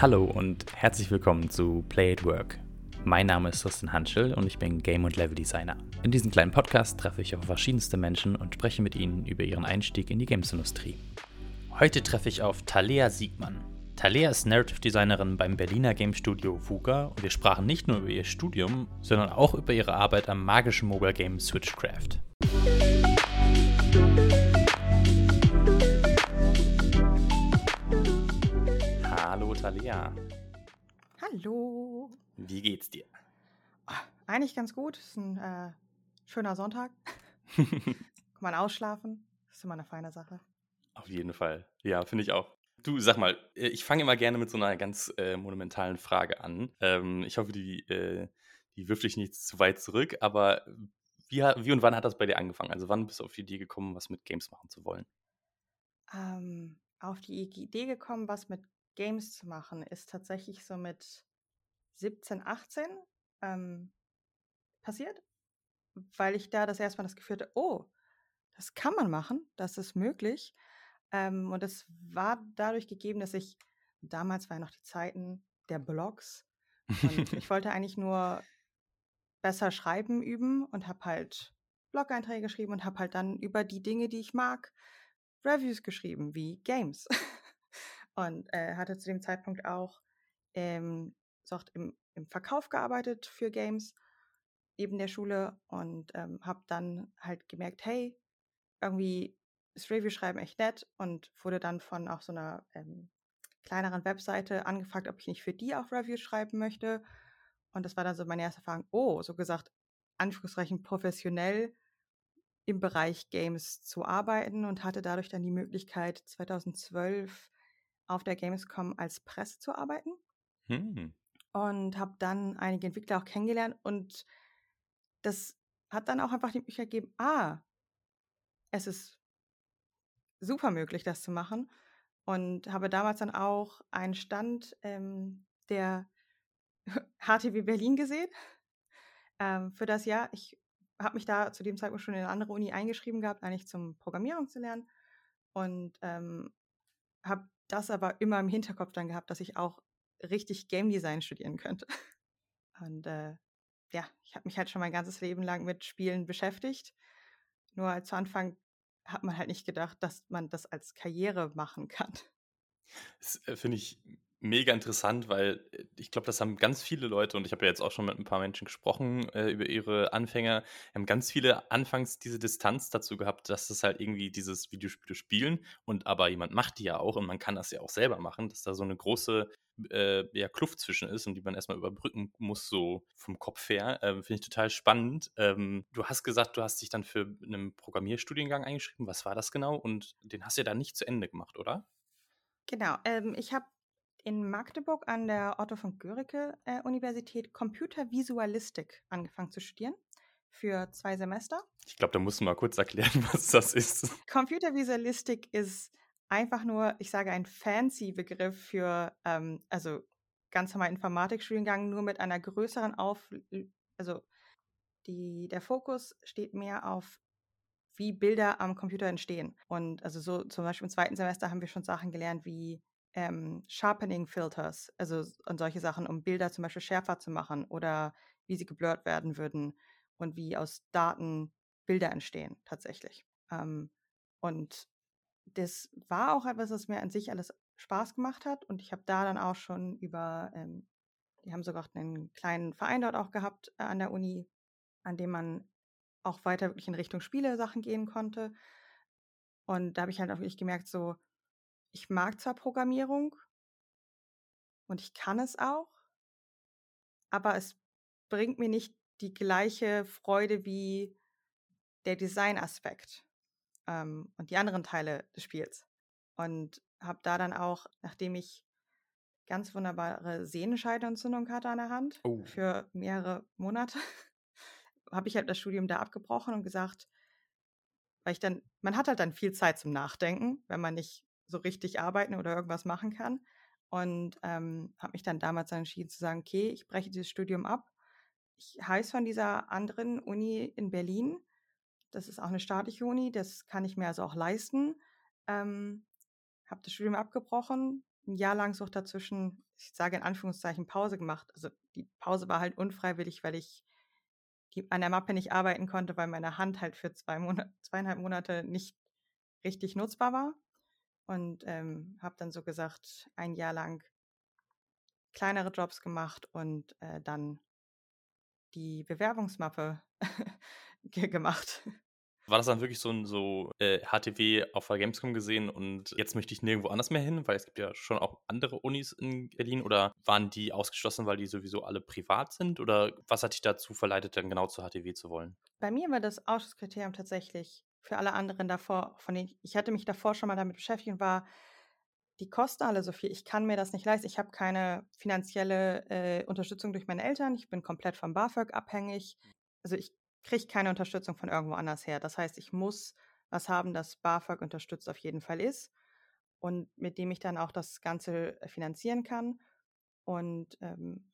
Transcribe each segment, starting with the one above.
Hallo und herzlich willkommen zu Play at Work. Mein Name ist Thorsten Hanschel und ich bin Game- und Level-Designer. In diesem kleinen Podcast treffe ich auf verschiedenste Menschen und spreche mit ihnen über ihren Einstieg in die Games-Industrie. Heute treffe ich auf Talea Siegmann. Talea ist Narrative Designerin beim Berliner Game Studio VUGA und wir sprachen nicht nur über ihr Studium, sondern auch über ihre Arbeit am magischen Mobile Game Switchcraft. Hallo Talea. Hallo. Wie geht's dir? Ah, Eigentlich ganz gut. Es ist ein äh, schöner Sonntag. Kann man ausschlafen. Das ist immer eine feine Sache. Auf jeden Fall. Ja, finde ich auch. Du, sag mal, äh, ich fange immer gerne mit so einer ganz äh, monumentalen Frage an. Ähm, ich hoffe, die, äh, die wirft dich nicht zu weit zurück, aber wie, wie und wann hat das bei dir angefangen? Also wann bist du auf die Idee gekommen, was mit Games machen zu wollen? Ähm, auf die Idee gekommen, was mit Games zu machen, ist tatsächlich so mit 17, 18 ähm, passiert, weil ich da das erste Mal das Gefühl hatte, oh, das kann man machen, das ist möglich. Ähm, und es war dadurch gegeben, dass ich, damals waren noch die Zeiten der Blogs und ich wollte eigentlich nur besser schreiben üben und habe halt Blog-Einträge geschrieben und habe halt dann über die Dinge, die ich mag, Reviews geschrieben, wie Games. Und äh, hatte zu dem Zeitpunkt auch ähm, auch im, im Verkauf gearbeitet für Games neben der Schule und ähm, habe dann halt gemerkt, hey, irgendwie ist Review-Schreiben echt nett und wurde dann von auch so einer ähm, kleineren Webseite angefragt, ob ich nicht für die auch Reviews schreiben möchte. Und das war dann so meine erste Erfahrung, oh, so gesagt, Anführungszeichen professionell im Bereich Games zu arbeiten und hatte dadurch dann die Möglichkeit, 2012 auf der Gamescom als Presse zu arbeiten Hm. und habe dann einige Entwickler auch kennengelernt und das hat dann auch einfach die Möglichkeit gegeben, ah, es ist super möglich, das zu machen und habe damals dann auch einen Stand ähm, der HTW Berlin gesehen ähm, für das Jahr. Ich habe mich da zu dem Zeitpunkt schon in eine andere Uni eingeschrieben gehabt, eigentlich zum Programmierung zu lernen und ähm, habe das aber immer im Hinterkopf dann gehabt, dass ich auch richtig Game Design studieren könnte. Und äh, ja, ich habe mich halt schon mein ganzes Leben lang mit Spielen beschäftigt. Nur zu Anfang hat man halt nicht gedacht, dass man das als Karriere machen kann. Das äh, finde ich mega interessant, weil äh, ich glaube, das haben ganz viele Leute und ich habe ja jetzt auch schon mit ein paar Menschen gesprochen äh, über ihre Anfänger, haben ganz viele anfangs diese Distanz dazu gehabt, dass das halt irgendwie dieses Videospiele spielen und aber jemand macht die ja auch und man kann das ja auch selber machen, dass da so eine große äh, ja, Kluft zwischen ist und die man erstmal überbrücken muss, so vom Kopf her. Ähm, Finde ich total spannend. Ähm, du hast gesagt, du hast dich dann für einen Programmierstudiengang eingeschrieben. Was war das genau? Und den hast du ja dann nicht zu Ende gemacht, oder? Genau, ähm, ich habe in Magdeburg an der Otto von Guericke äh, Universität Computervisualistik angefangen zu studieren für zwei Semester. Ich glaube, da musst du mal kurz erklären, was das ist. Computervisualistik ist einfach nur, ich sage, ein fancy Begriff für, ähm, also ganz normal Informatikstudiengang, nur mit einer größeren Auf, also die, der Fokus steht mehr auf, wie Bilder am Computer entstehen. Und also so zum Beispiel im zweiten Semester haben wir schon Sachen gelernt wie ähm, Sharpening Filters, also und solche Sachen, um Bilder zum Beispiel schärfer zu machen oder wie sie geblurrt werden würden und wie aus Daten Bilder entstehen tatsächlich. Ähm, und das war auch etwas, was mir an sich alles Spaß gemacht hat. Und ich habe da dann auch schon über, ähm, die haben sogar einen kleinen Verein dort auch gehabt äh, an der Uni, an dem man auch weiter wirklich in Richtung Spiele-Sachen gehen konnte. Und da habe ich halt auch wirklich gemerkt, so, ich mag zwar Programmierung und ich kann es auch, aber es bringt mir nicht die gleiche Freude wie der Designaspekt ähm, und die anderen Teile des Spiels. Und habe da dann auch, nachdem ich ganz wunderbare Sehnenscheidenentzündung hatte an der Hand Oh. für mehrere Monate, habe ich halt das Studium da abgebrochen und gesagt, weil ich dann, man hat halt dann viel Zeit zum Nachdenken, wenn man nicht so richtig arbeiten oder irgendwas machen kann. Und ähm, habe mich dann damals entschieden zu sagen, okay, ich breche dieses Studium ab. Ich heiße von dieser anderen Uni in Berlin. Das ist auch eine staatliche Uni, das kann ich mir also auch leisten. Ähm, habe das Studium abgebrochen, ein Jahr lang so dazwischen ich sage in Anführungszeichen, Pause gemacht. Also die Pause war halt unfreiwillig, weil ich die, an der Mappe nicht arbeiten konnte, weil meine Hand halt für zwei Monate, zweieinhalb Monate nicht richtig nutzbar war. Und ähm, habe dann so gesagt, ein Jahr lang kleinere Jobs gemacht und äh, dann die Bewerbungsmappe gemacht. War das dann wirklich so ein so äh, HTW auf der Gamescom gesehen und jetzt möchte ich nirgendwo anders mehr hin, weil es gibt ja schon auch andere Unis in Berlin oder waren die ausgeschlossen, weil die sowieso alle privat sind oder was hat dich dazu verleitet, dann genau zur HTW zu wollen? Bei mir war das Ausschusskriterium tatsächlich für alle anderen davor, von denen ich hatte mich davor schon mal damit beschäftigt und war, die kosten alle so viel. Ich kann mir das nicht leisten. Ich habe keine finanzielle äh, Unterstützung durch meine Eltern. Ich bin komplett vom BAföG abhängig. Also ich kriege keine Unterstützung von irgendwo anders her. Das heißt, ich muss was haben, das BAföG unterstützt auf jeden Fall ist und mit dem ich dann auch das Ganze äh, finanzieren kann. Und ähm,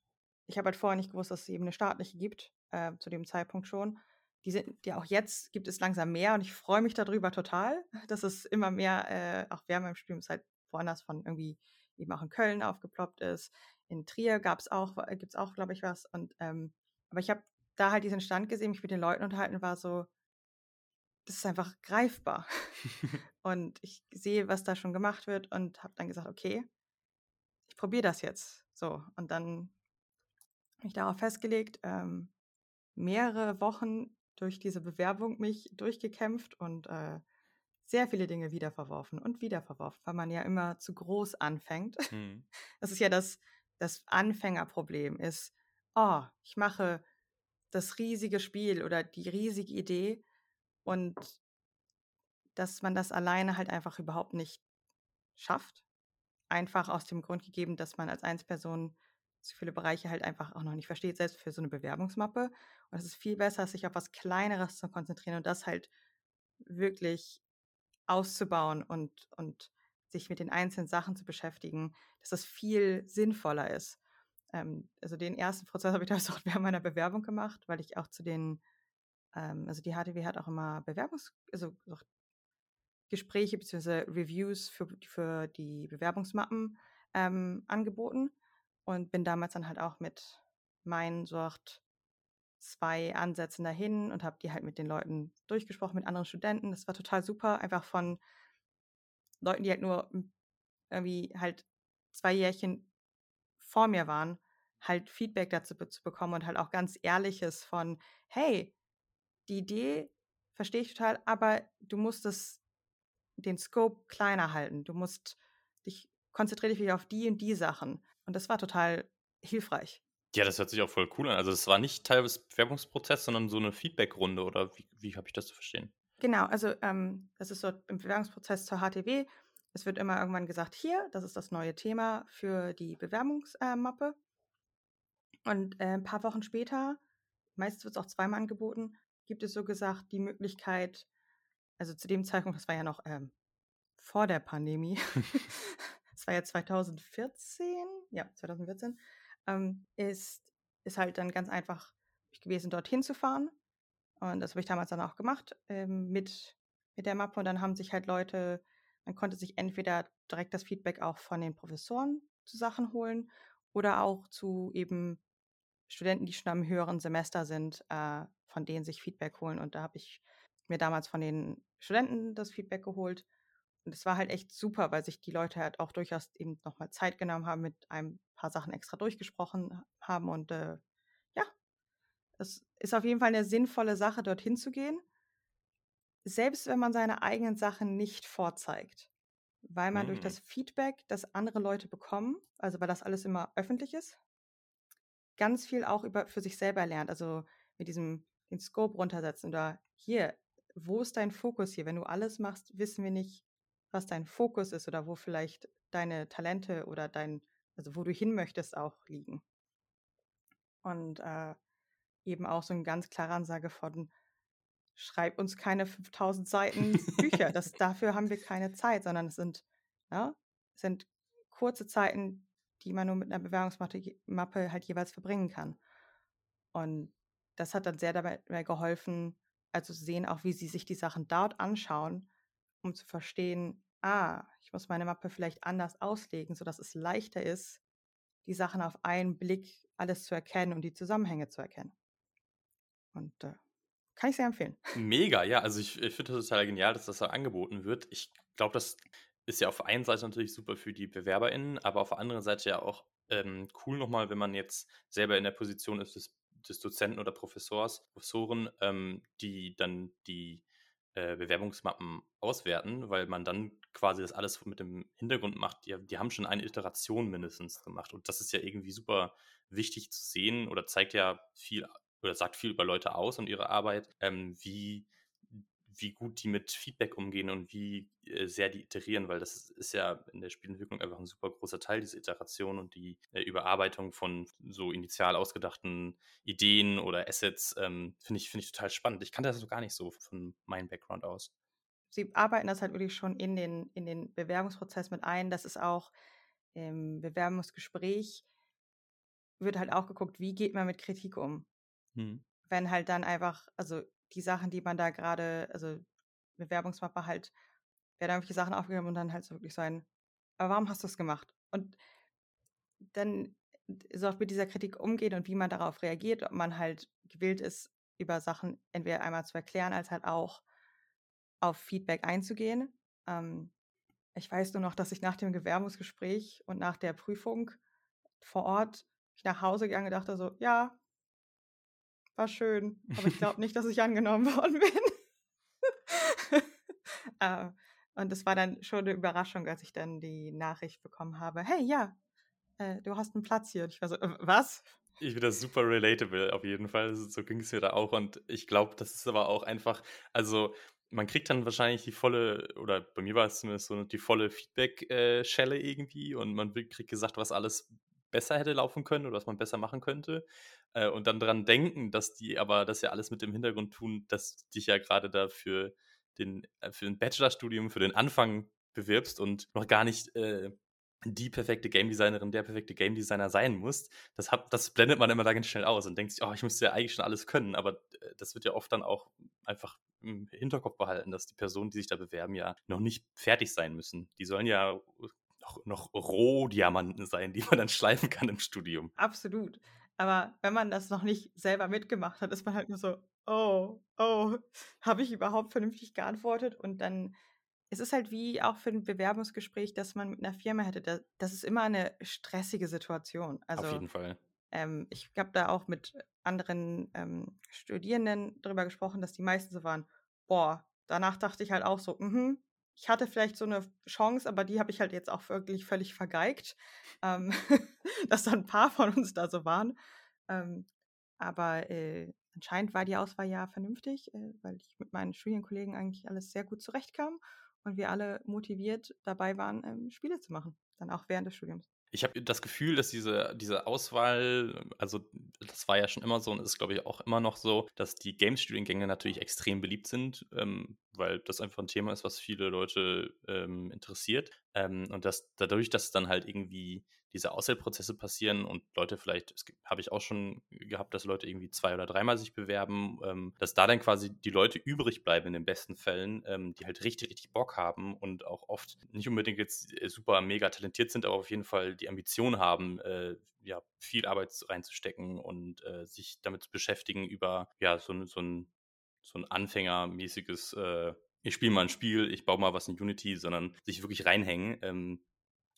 ich habe halt vorher nicht gewusst, dass es eben eine staatliche gibt, äh, zu dem Zeitpunkt schon. Die sind ja auch jetzt gibt es langsam mehr und ich freue mich darüber total, dass es immer mehr, äh, auch während meinem Studium halt woanders von irgendwie eben auch in Köln aufgeploppt ist. In Trier gab es auch, äh, gibt es auch, glaube ich, was. Und ähm, aber ich habe da halt diesen Stand gesehen, mich mit den Leuten unterhalten, war so, das ist einfach greifbar. und ich sehe, was da schon gemacht wird und habe dann gesagt, okay, ich probiere das jetzt. So, und dann habe ich darauf festgelegt, ähm, mehrere Wochen durch diese Bewerbung mich durchgekämpft und äh, sehr viele Dinge wiederverworfen und wiederverworfen, weil man ja immer zu groß anfängt. Mhm. Das ist ja das, das Anfängerproblem ist, oh, ich mache das riesige Spiel oder die riesige Idee und dass man das alleine halt einfach überhaupt nicht schafft. Einfach aus dem Grund gegeben, dass man als Einzelperson so viele Bereiche halt einfach auch noch nicht versteht, selbst für so eine Bewerbungsmappe. Und es ist viel besser, sich auf was Kleineres zu konzentrieren und das halt wirklich auszubauen und, und sich mit den einzelnen Sachen zu beschäftigen, dass das viel sinnvoller ist ähm, also den ersten Prozess habe ich da auch während meiner Bewerbung gemacht, weil ich auch zu den, ähm, also die HTW hat auch immer Bewerbungs-, also Gespräche bzw. Reviews für, für die Bewerbungsmappen ähm, angeboten und bin damals dann halt auch mit meinen so zwei Ansätzen dahin und habe die halt mit den Leuten durchgesprochen, mit anderen Studenten. Das war total super, einfach von Leuten, die halt nur irgendwie halt zwei Jährchen vor mir waren, halt Feedback dazu zu bekommen und halt auch ganz ehrliches von, hey, die Idee verstehe ich total, aber du musst es, den Scope kleiner halten. Du musst dich, konzentriere dich auf die und die Sachen. Und das war total hilfreich. Ja, das hört sich auch voll cool an. Also es war nicht Teil des Bewerbungsprozesses, sondern so eine Feedback-Runde oder wie, wie habe ich das zu verstehen? Genau, also ähm, das ist so im Bewerbungsprozess zur HTW. Es wird immer irgendwann gesagt, hier, das ist das neue Thema für die Bewerbungsmappe. Und äh, ein paar Wochen später, meistens wird es auch zweimal angeboten, gibt es so gesagt die Möglichkeit, also zu dem Zeitpunkt, das war ja noch ähm, vor der Pandemie, das war ja 2014, ja, 2014, ähm, ist, ist halt dann ganz einfach gewesen, dorthin zu fahren. Und das habe ich damals dann auch gemacht ähm, mit, mit der Mappe. Und dann haben sich halt Leute, man konnte sich entweder direkt das Feedback auch von den Professoren zu Sachen holen oder auch zu eben Studenten, die schon am höheren Semester sind, äh, von denen sich Feedback holen. Und da habe ich mir damals von den Studenten das Feedback geholt. Und es war halt echt super, weil sich die Leute halt auch durchaus eben nochmal Zeit genommen haben, mit ein paar Sachen extra durchgesprochen haben. Und äh, ja, es ist auf jeden Fall eine sinnvolle Sache, dorthin zu gehen. Selbst wenn man seine eigenen Sachen nicht vorzeigt. Weil man mhm. durch das Feedback, das andere Leute bekommen, also weil das alles immer öffentlich ist, ganz viel auch über für sich selber lernt. Also mit diesem den Scope runtersetzen oder hier, wo ist dein Fokus hier? Wenn du alles machst, wissen wir nicht, was dein Fokus ist oder wo vielleicht deine Talente oder dein, also wo du hin möchtest, auch liegen. Und äh, eben auch so eine ganz klare Ansage von, schreib uns keine 5000 Seiten Bücher. Das, dafür haben wir keine Zeit, sondern es sind, ja, es sind kurze Zeiten, die man nur mit einer Bewerbungsmappe halt jeweils verbringen kann. Und das hat dann sehr dabei geholfen, also zu sehen auch, wie sie sich die Sachen dort anschauen, um zu verstehen, ah, ich muss meine Mappe vielleicht anders auslegen, sodass es leichter ist, die Sachen auf einen Blick alles zu erkennen und die Zusammenhänge zu erkennen. Und äh, kann ich sehr empfehlen. Mega, ja. Also ich, ich finde das total genial, dass das da angeboten wird. Ich glaube, das ist ja auf der einen Seite natürlich super für die BewerberInnen, aber auf der anderen Seite ja auch ähm, cool nochmal, wenn man jetzt selber in der Position ist des, des Dozenten oder Professors, Professoren, ähm, die dann die äh, Bewerbungsmappen auswerten, weil man dann quasi das alles mit dem Hintergrund macht. Die, die haben schon eine Iteration mindestens gemacht. Und das ist ja irgendwie super wichtig zu sehen oder zeigt ja viel oder sagt viel über Leute aus und ihre Arbeit, ähm, wie, wie gut die mit Feedback umgehen und wie äh, sehr die iterieren, weil das ist, ja in der Spielentwicklung einfach ein super großer Teil, diese Iteration und die äh, Überarbeitung von so initial ausgedachten Ideen oder Assets, ähm, finde ich, find ich total spannend. Ich kannte das so gar nicht so von meinem Background aus. Sie arbeiten das halt wirklich schon in den, in den Bewerbungsprozess mit ein. Das ist auch im Bewerbungsgespräch wird halt auch geguckt, wie geht man mit Kritik um. Mhm. Wenn halt dann einfach, also die Sachen, die man da gerade, also Bewerbungsmappe halt, werden irgendwelche Sachen aufgegeben und dann halt so wirklich sein, aber warum hast du es gemacht? Und dann so auch mit dieser Kritik umgehen und wie man darauf reagiert, ob man halt gewillt ist, über Sachen entweder einmal zu erklären, als halt auch auf Feedback einzugehen. Ähm, ich weiß nur noch, dass ich nach dem Bewerbungsgespräch und nach der Prüfung vor Ort ich nach Hause gegangen und dachte so, ja, war schön, aber ich glaube nicht, dass ich angenommen worden bin. äh, und es war dann schon eine Überraschung, als ich dann die Nachricht bekommen habe, hey, ja, äh, du hast einen Platz hier. Und ich war so, äh, was? Ich finde das super relatable auf jeden Fall. So ging es mir da auch. Und ich glaube, das ist aber auch einfach, also man kriegt dann wahrscheinlich die volle, oder bei mir war es zumindest so, die volle Feedback-Schelle äh, irgendwie und man kriegt gesagt, was alles besser hätte laufen können oder was man besser machen könnte. Äh, und dann daran denken, dass die aber das ja alles mit dem Hintergrund tun, dass dich ja gerade da für den, äh, für ein Bachelorstudium, für den Anfang bewirbst und noch gar nicht äh, die perfekte Game Designerin, der perfekte Game Designer sein musst. Das, hat, das blendet man immer da ganz schnell aus und denkt sich, oh, ich müsste ja eigentlich schon alles können. Aber äh, das wird ja oft dann auch einfach im Hinterkopf behalten, dass die Personen, die sich da bewerben, ja noch nicht fertig sein müssen. Die sollen ja noch, noch Rohdiamanten sein, die man dann schleifen kann im Studium. Absolut. Aber wenn man das noch nicht selber mitgemacht hat, ist man halt nur so, oh, oh, habe ich überhaupt vernünftig geantwortet? Und dann ist es halt wie auch für ein Bewerbungsgespräch, das man mit einer Firma hätte. Das ist immer eine stressige Situation. Also, Auf jeden Fall. Ähm, ich habe da auch mit anderen ähm, Studierenden darüber gesprochen, dass die meisten so waren, boah, danach dachte ich halt auch so, mhm, ich hatte vielleicht so eine Chance, aber die habe ich halt jetzt auch wirklich völlig vergeigt, ähm, dass da ein paar von uns da so waren. Ähm, aber äh, anscheinend war die Auswahl ja vernünftig, äh, weil ich mit meinen Studienkollegen eigentlich alles sehr gut zurechtkam und wir alle motiviert dabei waren, ähm, Spiele zu machen, dann auch während des Studiums. Ich habe das Gefühl, dass diese, diese Auswahl, also das war ja schon immer so und ist, glaube ich, auch immer noch so, dass die Games-Studiengänge natürlich extrem beliebt sind, ähm, weil das einfach ein Thema ist, was viele Leute ähm, interessiert. Ähm, und dass dadurch, dass dann halt irgendwie diese Auswahlprozesse passieren und Leute vielleicht, das habe ich auch schon gehabt, dass Leute irgendwie zwei oder dreimal sich bewerben, ähm, dass da dann quasi die Leute übrig bleiben in den besten Fällen, ähm, die halt richtig, richtig Bock haben und auch oft nicht unbedingt jetzt äh, super mega talentiert sind, aber auf jeden Fall die Ambition haben, äh, ja, viel Arbeit reinzustecken und äh, sich damit zu beschäftigen über ja, so, so ein so ein anfängermäßiges, äh, ich spiele mal ein Spiel, ich baue mal was in Unity, sondern sich wirklich reinhängen. Ähm,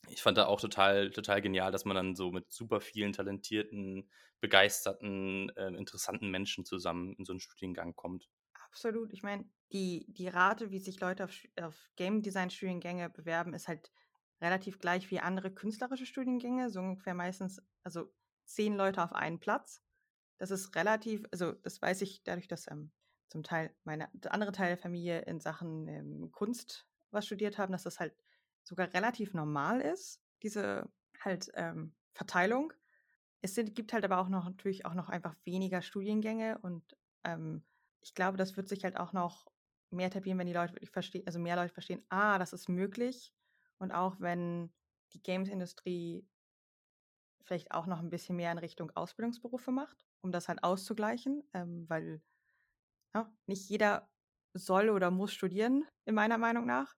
ich fand da auch total, total genial, dass man dann so mit super vielen talentierten, begeisterten, äh, interessanten Menschen zusammen in so einen Studiengang kommt. Absolut. Ich meine, die, die Rate, wie sich Leute auf, auf Game Design Studiengänge bewerben, ist halt relativ gleich wie andere künstlerische Studiengänge. So ungefähr meistens, also zehn Leute auf einen Platz. Das ist relativ, also das weiß ich dadurch, dass ähm, zum Teil meine andere Teil der Familie in Sachen ähm, Kunst was studiert haben, dass das halt sogar relativ normal ist, diese halt ähm, Verteilung. Es sind, gibt halt aber auch noch natürlich auch noch einfach weniger Studiengänge und ähm, ich glaube, das wird sich halt auch noch mehr etablieren, wenn die Leute wirklich verstehen, also mehr Leute verstehen, ah, das ist möglich. Und auch wenn die Games-Industrie vielleicht auch noch ein bisschen mehr in Richtung Ausbildungsberufe macht, um das halt auszugleichen, ähm, weil ja, nicht jeder soll oder muss studieren, in meiner Meinung nach.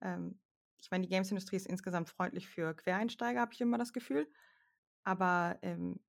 Ähm, ich meine, die Games-Industrie ist insgesamt freundlich für Quereinsteiger, habe ich immer das Gefühl. Aber ähm,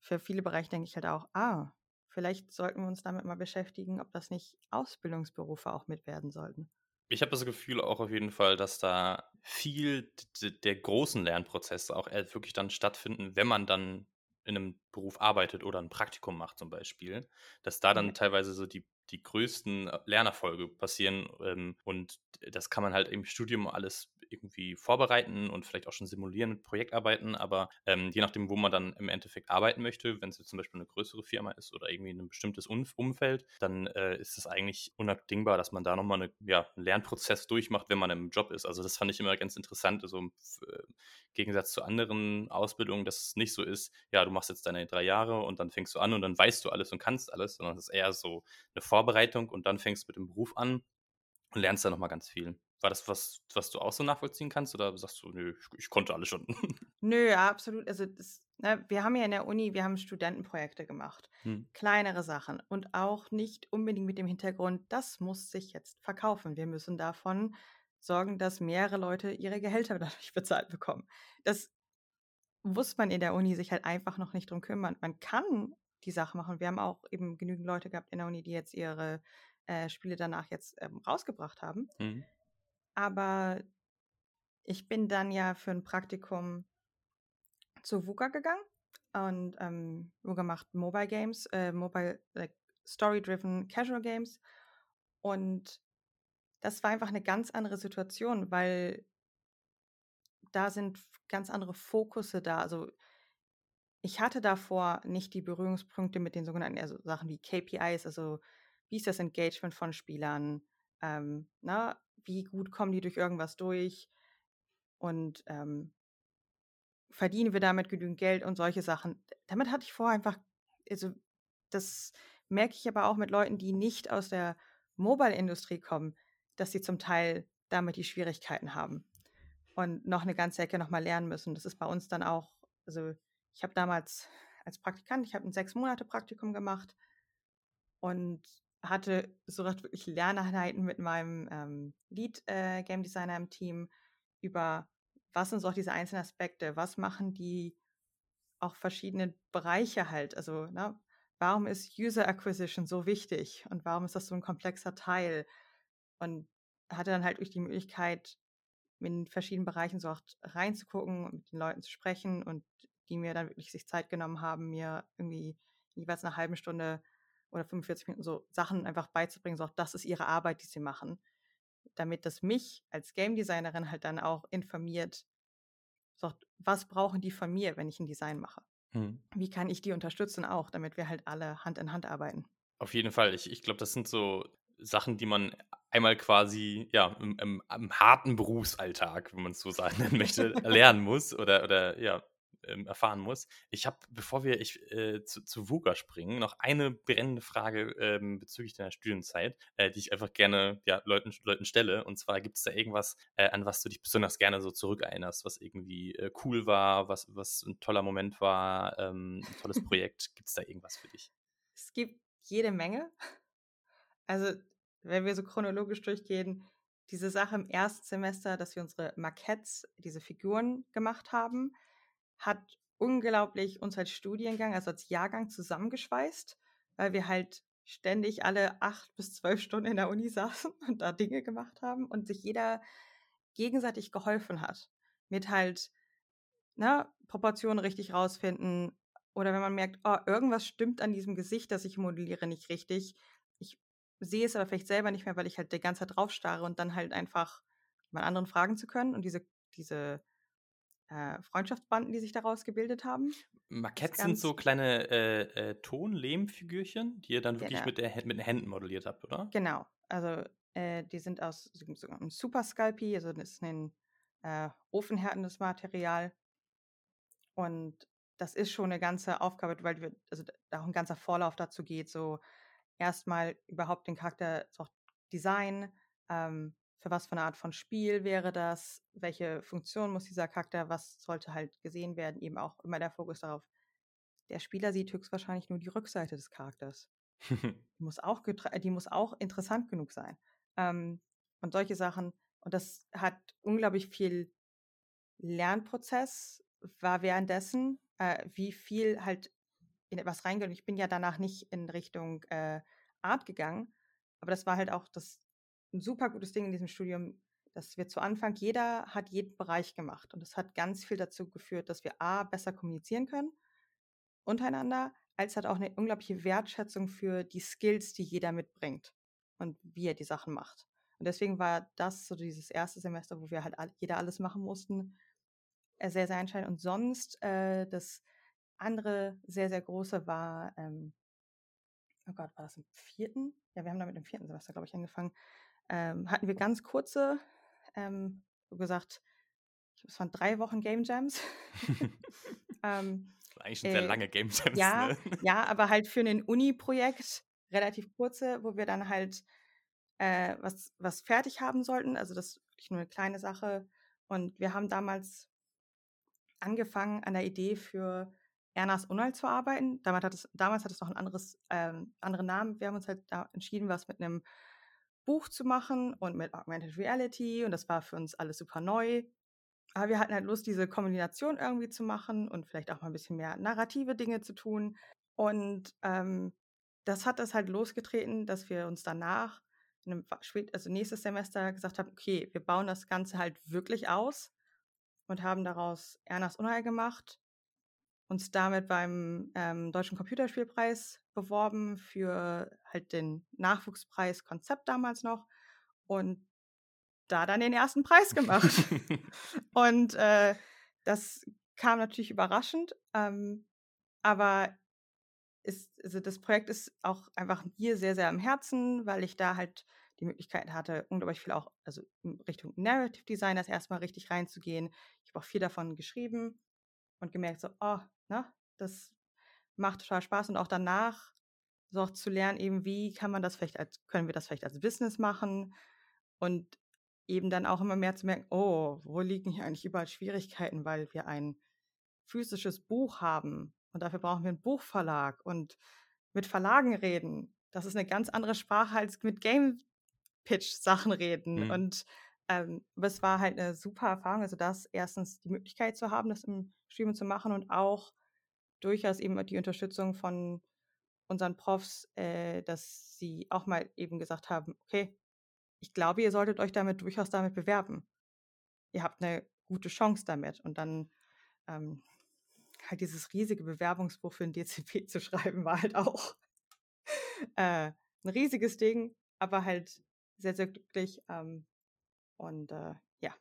für viele Bereiche denke ich halt auch, ah, vielleicht sollten wir uns damit mal beschäftigen, ob das nicht Ausbildungsberufe auch mit werden sollten. Ich habe das Gefühl auch auf jeden Fall, dass da viel der großen Lernprozesse auch wirklich dann stattfinden, wenn man dann in einem Beruf arbeitet oder ein Praktikum macht zum Beispiel, dass da dann teilweise so die die größten äh, Lernerfolge passieren. Ähm, und das kann man halt im Studium alles irgendwie vorbereiten und vielleicht auch schon simulieren mit Projektarbeiten, aber ähm, je nachdem, wo man dann im Endeffekt arbeiten möchte, wenn es jetzt zum Beispiel eine größere Firma ist oder irgendwie ein bestimmtes Umfeld, dann äh, ist es eigentlich unabdingbar, dass man da nochmal eine, ja, einen Lernprozess durchmacht, wenn man im Job ist. Also das fand ich immer ganz interessant, also im äh, Gegensatz zu anderen Ausbildungen, dass es nicht so ist, ja, du machst jetzt deine drei Jahre und dann fängst du an und dann weißt du alles und kannst alles, sondern es ist eher so eine Vorbereitung und dann fängst du mit dem Beruf an und lernst da nochmal ganz viel. War das was, was du auch so nachvollziehen kannst oder sagst du, nö, ich, ich konnte alles schon? Nö, absolut. Also das, ne, wir haben ja in der Uni, wir haben Studentenprojekte gemacht, hm. kleinere Sachen und auch nicht unbedingt mit dem Hintergrund, das muss sich jetzt verkaufen. Wir müssen davon sorgen, dass mehrere Leute ihre Gehälter dadurch bezahlt bekommen. Das muss man in der Uni sich halt einfach noch nicht drum kümmern. Man kann die Sache machen. Wir haben auch eben genügend Leute gehabt in der Uni, die jetzt ihre äh, Spiele danach jetzt ähm, rausgebracht haben. Mhm. Aber ich bin dann ja für ein Praktikum zu VUCA gegangen und ähm, VUCA macht Mobile Games, äh, Mobile like, Story-driven Casual Games. Und das war einfach eine ganz andere Situation, weil da sind ganz andere Fokusse da. Also ich hatte davor nicht die Berührungspunkte mit den sogenannten also Sachen wie KPIs, also wie ist das Engagement von Spielern, ähm, na, wie gut kommen die durch irgendwas durch und ähm, verdienen wir damit genügend Geld und solche Sachen. Damit hatte ich vorher einfach, also das merke ich aber auch mit Leuten, die nicht aus der Mobile-Industrie kommen, dass sie zum Teil damit die Schwierigkeiten haben und noch eine ganze Ecke nochmal lernen müssen. Das ist bei uns dann auch, also ich habe damals als Praktikant, ich habe ein sechs Monate Praktikum gemacht und hatte so wirklich Lerneinheiten mit meinem ähm, Lead äh, Game Designer im Team über was sind so auch diese einzelnen Aspekte, was machen die auch verschiedene Bereiche halt, also ne, warum ist User Acquisition so wichtig und warum ist das so ein komplexer Teil? Und hatte dann halt durch die Möglichkeit in verschiedenen Bereichen so auch reinzugucken und mit den Leuten zu sprechen und die mir dann wirklich sich Zeit genommen haben, mir irgendwie jeweils eine halbe Stunde oder 45 Minuten so Sachen einfach beizubringen, so auch das ist ihre Arbeit, die sie machen, damit das mich als Game Designerin halt dann auch informiert, so was brauchen die von mir, wenn ich ein Design mache? Hm. Wie kann ich die unterstützen auch, damit wir halt alle Hand in Hand arbeiten? Auf jeden Fall. Ich, ich glaube, das sind so Sachen, die man einmal quasi ja im, im, im harten Berufsalltag, wenn man es so sagen möchte, lernen muss oder, oder ja, ähm, erfahren muss. Ich habe, bevor wir ich, äh, zu, zu VUCA springen, noch eine brennende Frage ähm, bezüglich deiner Studienzeit, äh, die ich einfach gerne ja, Leuten, Leuten stelle. Und zwar gibt es da irgendwas, äh, an was du dich besonders gerne so zurückerinnerst, was irgendwie äh, cool war, was, was ein toller Moment war, ähm, ein tolles Projekt. gibt es da irgendwas für dich? Es gibt jede Menge. Also, wenn wir so chronologisch durchgehen, diese Sache im Erstsemester, dass wir unsere Maquettes, diese Figuren gemacht haben, hat unglaublich uns als Studiengang, also als Jahrgang zusammengeschweißt, weil wir halt ständig alle acht bis zwölf Stunden in der Uni saßen und da Dinge gemacht haben und sich jeder gegenseitig geholfen hat. Mit halt na, ne, Proportionen richtig rausfinden oder wenn man merkt, oh, irgendwas stimmt an diesem Gesicht, das ich modelliere, nicht richtig. Ich sehe es aber vielleicht selber nicht mehr, weil ich halt die ganze Zeit drauf starre und dann halt einfach mal anderen fragen zu können und diese, diese äh, Freundschaftsbanden, die sich daraus gebildet haben. Maquettes sind so kleine äh, äh, Ton-Lehmfigürchen, die ihr dann wirklich genau. mit, der, mit den Händen modelliert habt, oder? Genau. Also äh, die sind aus so einem Super Scalpi, also das ist ein äh, ofenhärtendes Material. Und das ist schon eine ganze Aufgabe, weil wir, also da auch ein ganzer Vorlauf dazu geht, so erstmal überhaupt den Charakter, so Design, ähm, für was für eine Art von Spiel wäre das, welche Funktion muss dieser Charakter, was sollte halt gesehen werden, eben auch immer der Fokus darauf. Der Spieler sieht höchstwahrscheinlich nur die Rückseite des Charakters. die, muss auch die muss auch interessant genug sein. Ähm, und solche Sachen. Und das hat unglaublich viel Lernprozess, war währenddessen. äh, wie viel halt in etwas reingeht. Und ich bin ja danach nicht in Richtung äh, Art gegangen, aber das war halt auch das ein super gutes Ding in diesem Studium, dass wir zu Anfang, jeder hat jeden Bereich gemacht. Und das hat ganz viel dazu geführt, dass wir A, besser kommunizieren können untereinander, als hat auch eine unglaubliche Wertschätzung für die Skills, die jeder mitbringt und wie er die Sachen macht. Und deswegen war das so dieses erste Semester, wo wir halt jeder alles machen mussten, äh, sehr, sehr entscheidend. Und sonst äh, das andere sehr, sehr große war, ähm, oh Gott, war das im vierten? Ja, wir haben damit im vierten Semester, glaube ich, angefangen. Ähm, hatten wir ganz kurze, ähm, so gesagt, es waren drei Wochen Game Jams. ähm, eigentlich schon sehr äh, lange Game Jams. Ja, ne? ja, aber halt für ein Uni-Projekt relativ kurze, wo wir dann halt äh, was, was fertig haben sollten. Also das ist wirklich nur eine kleine Sache. Und wir haben damals angefangen an der Idee für Ernas Unheil zu arbeiten. Damals hat es, damals hat es noch einen anderes, ähm, anderen Namen. Wir haben uns halt da entschieden, was mit einem Buch zu machen und mit Augmented Reality. Und das war für uns alles super neu. Aber wir hatten halt Lust, diese Kombination irgendwie zu machen und vielleicht auch mal ein bisschen mehr narrative Dinge zu tun. Und ähm, das hat das halt losgetreten, dass wir uns danach, in einem, also nächstes Semester, gesagt haben, okay, wir bauen das Ganze halt wirklich aus und haben daraus Ernas Unheil gemacht, uns damit beim ähm, Deutschen Computerspielpreis beworben für halt den Nachwuchspreis Konzept damals noch und da dann den ersten Preis gemacht. und äh, das kam natürlich überraschend, ähm, aber ist, also das Projekt ist auch einfach mir sehr, sehr am Herzen, weil ich da halt die Möglichkeit hatte, unglaublich viel auch, also in Richtung Narrative Design das erstmal richtig reinzugehen. Ich habe auch viel davon geschrieben und gemerkt, so, oh, ne, das macht total Spaß und auch danach so auch zu lernen, eben, wie kann man das vielleicht als, können wir das vielleicht als Business machen und eben dann auch immer mehr zu merken, oh, wo liegen hier eigentlich überall Schwierigkeiten, weil wir ein physisches Buch haben und dafür brauchen wir einen Buchverlag und mit Verlagen reden. Das ist eine ganz andere Sprache als mit Game Pitch Sachen reden mhm. und ähm, aber es war halt eine super Erfahrung, also das erstens die Möglichkeit zu haben, das im Studium zu machen und auch durchaus eben die Unterstützung von unseren Profs, äh, dass sie auch mal eben gesagt haben, okay, ich glaube, ihr solltet euch damit durchaus damit bewerben. Ihr habt eine gute Chance damit. Und dann ähm, halt dieses riesige Bewerbungsbuch für ein DCP zu schreiben, war halt auch äh, ein riesiges Ding, aber halt sehr, sehr glücklich. Ähm, und äh, ja,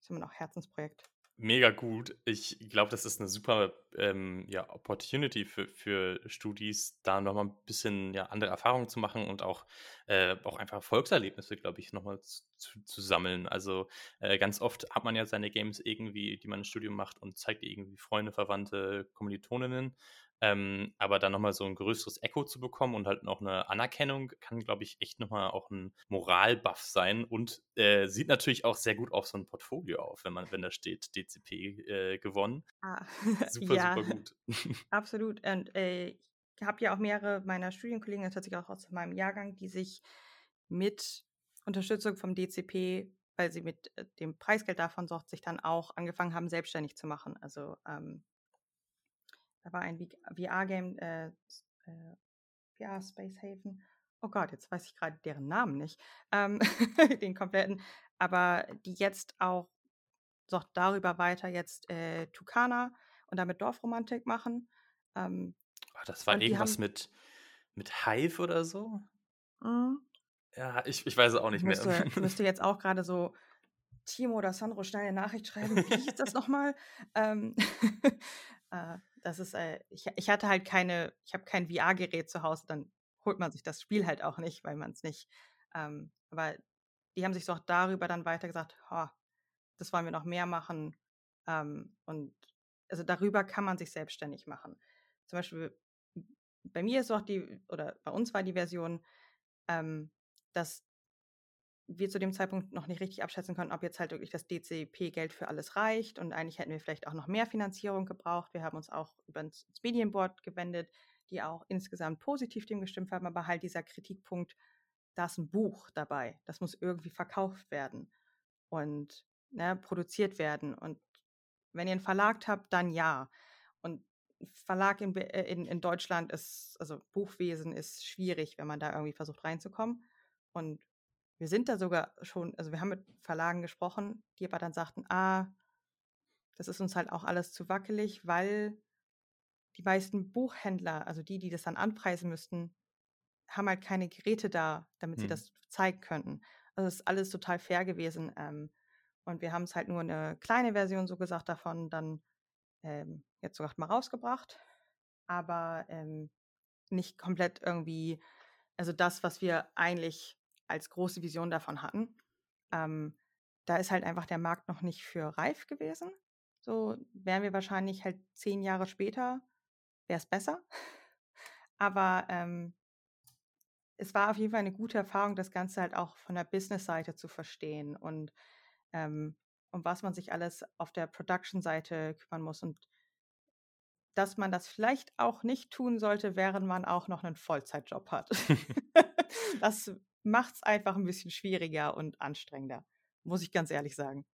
ist immer noch Herzensprojekt. Mega gut. Ich glaube, das ist eine super ähm, ja, Opportunity für, für Studis, da nochmal ein bisschen ja, andere Erfahrungen zu machen und auch, äh, auch einfach Erfolgserlebnisse, glaube ich, nochmal zu, zu sammeln. Also äh, ganz oft hat man ja seine Games irgendwie, die man im Studium macht und zeigt irgendwie Freunde, Verwandte, Kommilitoninnen. Ähm, aber dann nochmal so ein größeres Echo zu bekommen und halt noch eine Anerkennung, kann, glaube ich, echt nochmal auch ein Moralbuff sein und äh, sieht natürlich auch sehr gut auf so ein Portfolio auf, wenn man, wenn da steht, DCP äh, gewonnen. Ah, super, ja, super gut. Absolut. Und äh, ich habe ja auch mehrere meiner Studienkollegen, tatsächlich auch aus meinem Jahrgang, die sich mit Unterstützung vom DCP, weil sie mit äh, dem Preisgeld davon sorgt, sich dann auch angefangen haben, selbstständig zu machen. Also ähm, da war ein VR-Game, äh, äh, VR Space Haven. Oh Gott, jetzt weiß ich gerade deren Namen nicht. Ähm, den kompletten. Aber die jetzt auch so darüber weiter jetzt äh, Tukana und damit Dorfromantik machen. Ähm, oh, das war irgendwas haben, mit, mit Hive oder so? Mhm. Ja, ich, ich weiß es auch nicht müsste, mehr. müsste jetzt auch gerade so Timo oder Sandro schnell eine Nachricht schreiben. Wie hieß das nochmal? ähm, äh, das ist, äh, ich, ich hatte halt keine, ich habe kein VR-Gerät zu Hause, dann holt man sich das Spiel halt auch nicht, weil man es nicht, ähm, aber die haben sich so auch darüber dann weiter gesagt, oh, das wollen wir noch mehr machen. Ähm, und also darüber kann man sich selbstständig machen. Zum Beispiel bei mir ist auch die, oder bei uns war die Version, ähm, dass wir zu dem Zeitpunkt noch nicht richtig abschätzen konnten, ob jetzt halt wirklich das DCP-Geld für alles reicht. Und eigentlich hätten wir vielleicht auch noch mehr Finanzierung gebraucht. Wir haben uns auch über das Medienboard gewendet, die auch insgesamt positiv dem gestimmt haben. Aber halt dieser Kritikpunkt, da ist ein Buch dabei. Das muss irgendwie verkauft werden und ne, produziert werden. Und wenn ihr einen Verlag habt, dann ja. und Verlag in, äh, in, in Deutschland ist, also Buchwesen ist schwierig, wenn man da irgendwie versucht reinzukommen. Und wir sind da sogar schon, also wir haben mit Verlagen gesprochen, die aber dann sagten, ah, das ist uns halt auch alles zu wackelig, weil die meisten Buchhändler, also die, die das dann anpreisen müssten, haben halt keine Geräte da, damit sie hm. das zeigen könnten. Also es ist alles total fair gewesen. Ähm, und wir haben es halt nur eine kleine Version so gesagt davon dann ähm, jetzt sogar mal rausgebracht. Aber ähm, nicht komplett irgendwie, also das, was wir eigentlich als große Vision davon hatten. Ähm, da ist halt einfach der Markt noch nicht für reif gewesen. So wären wir wahrscheinlich halt zehn Jahre später, wäre es besser. Aber ähm, es war auf jeden Fall eine gute Erfahrung, das Ganze halt auch von der Business-Seite zu verstehen und ähm, um was man sich alles auf der Production-Seite kümmern muss und dass man das vielleicht auch nicht tun sollte, während man auch noch einen Vollzeitjob hat. das macht es einfach ein bisschen schwieriger und anstrengender, muss ich ganz ehrlich sagen.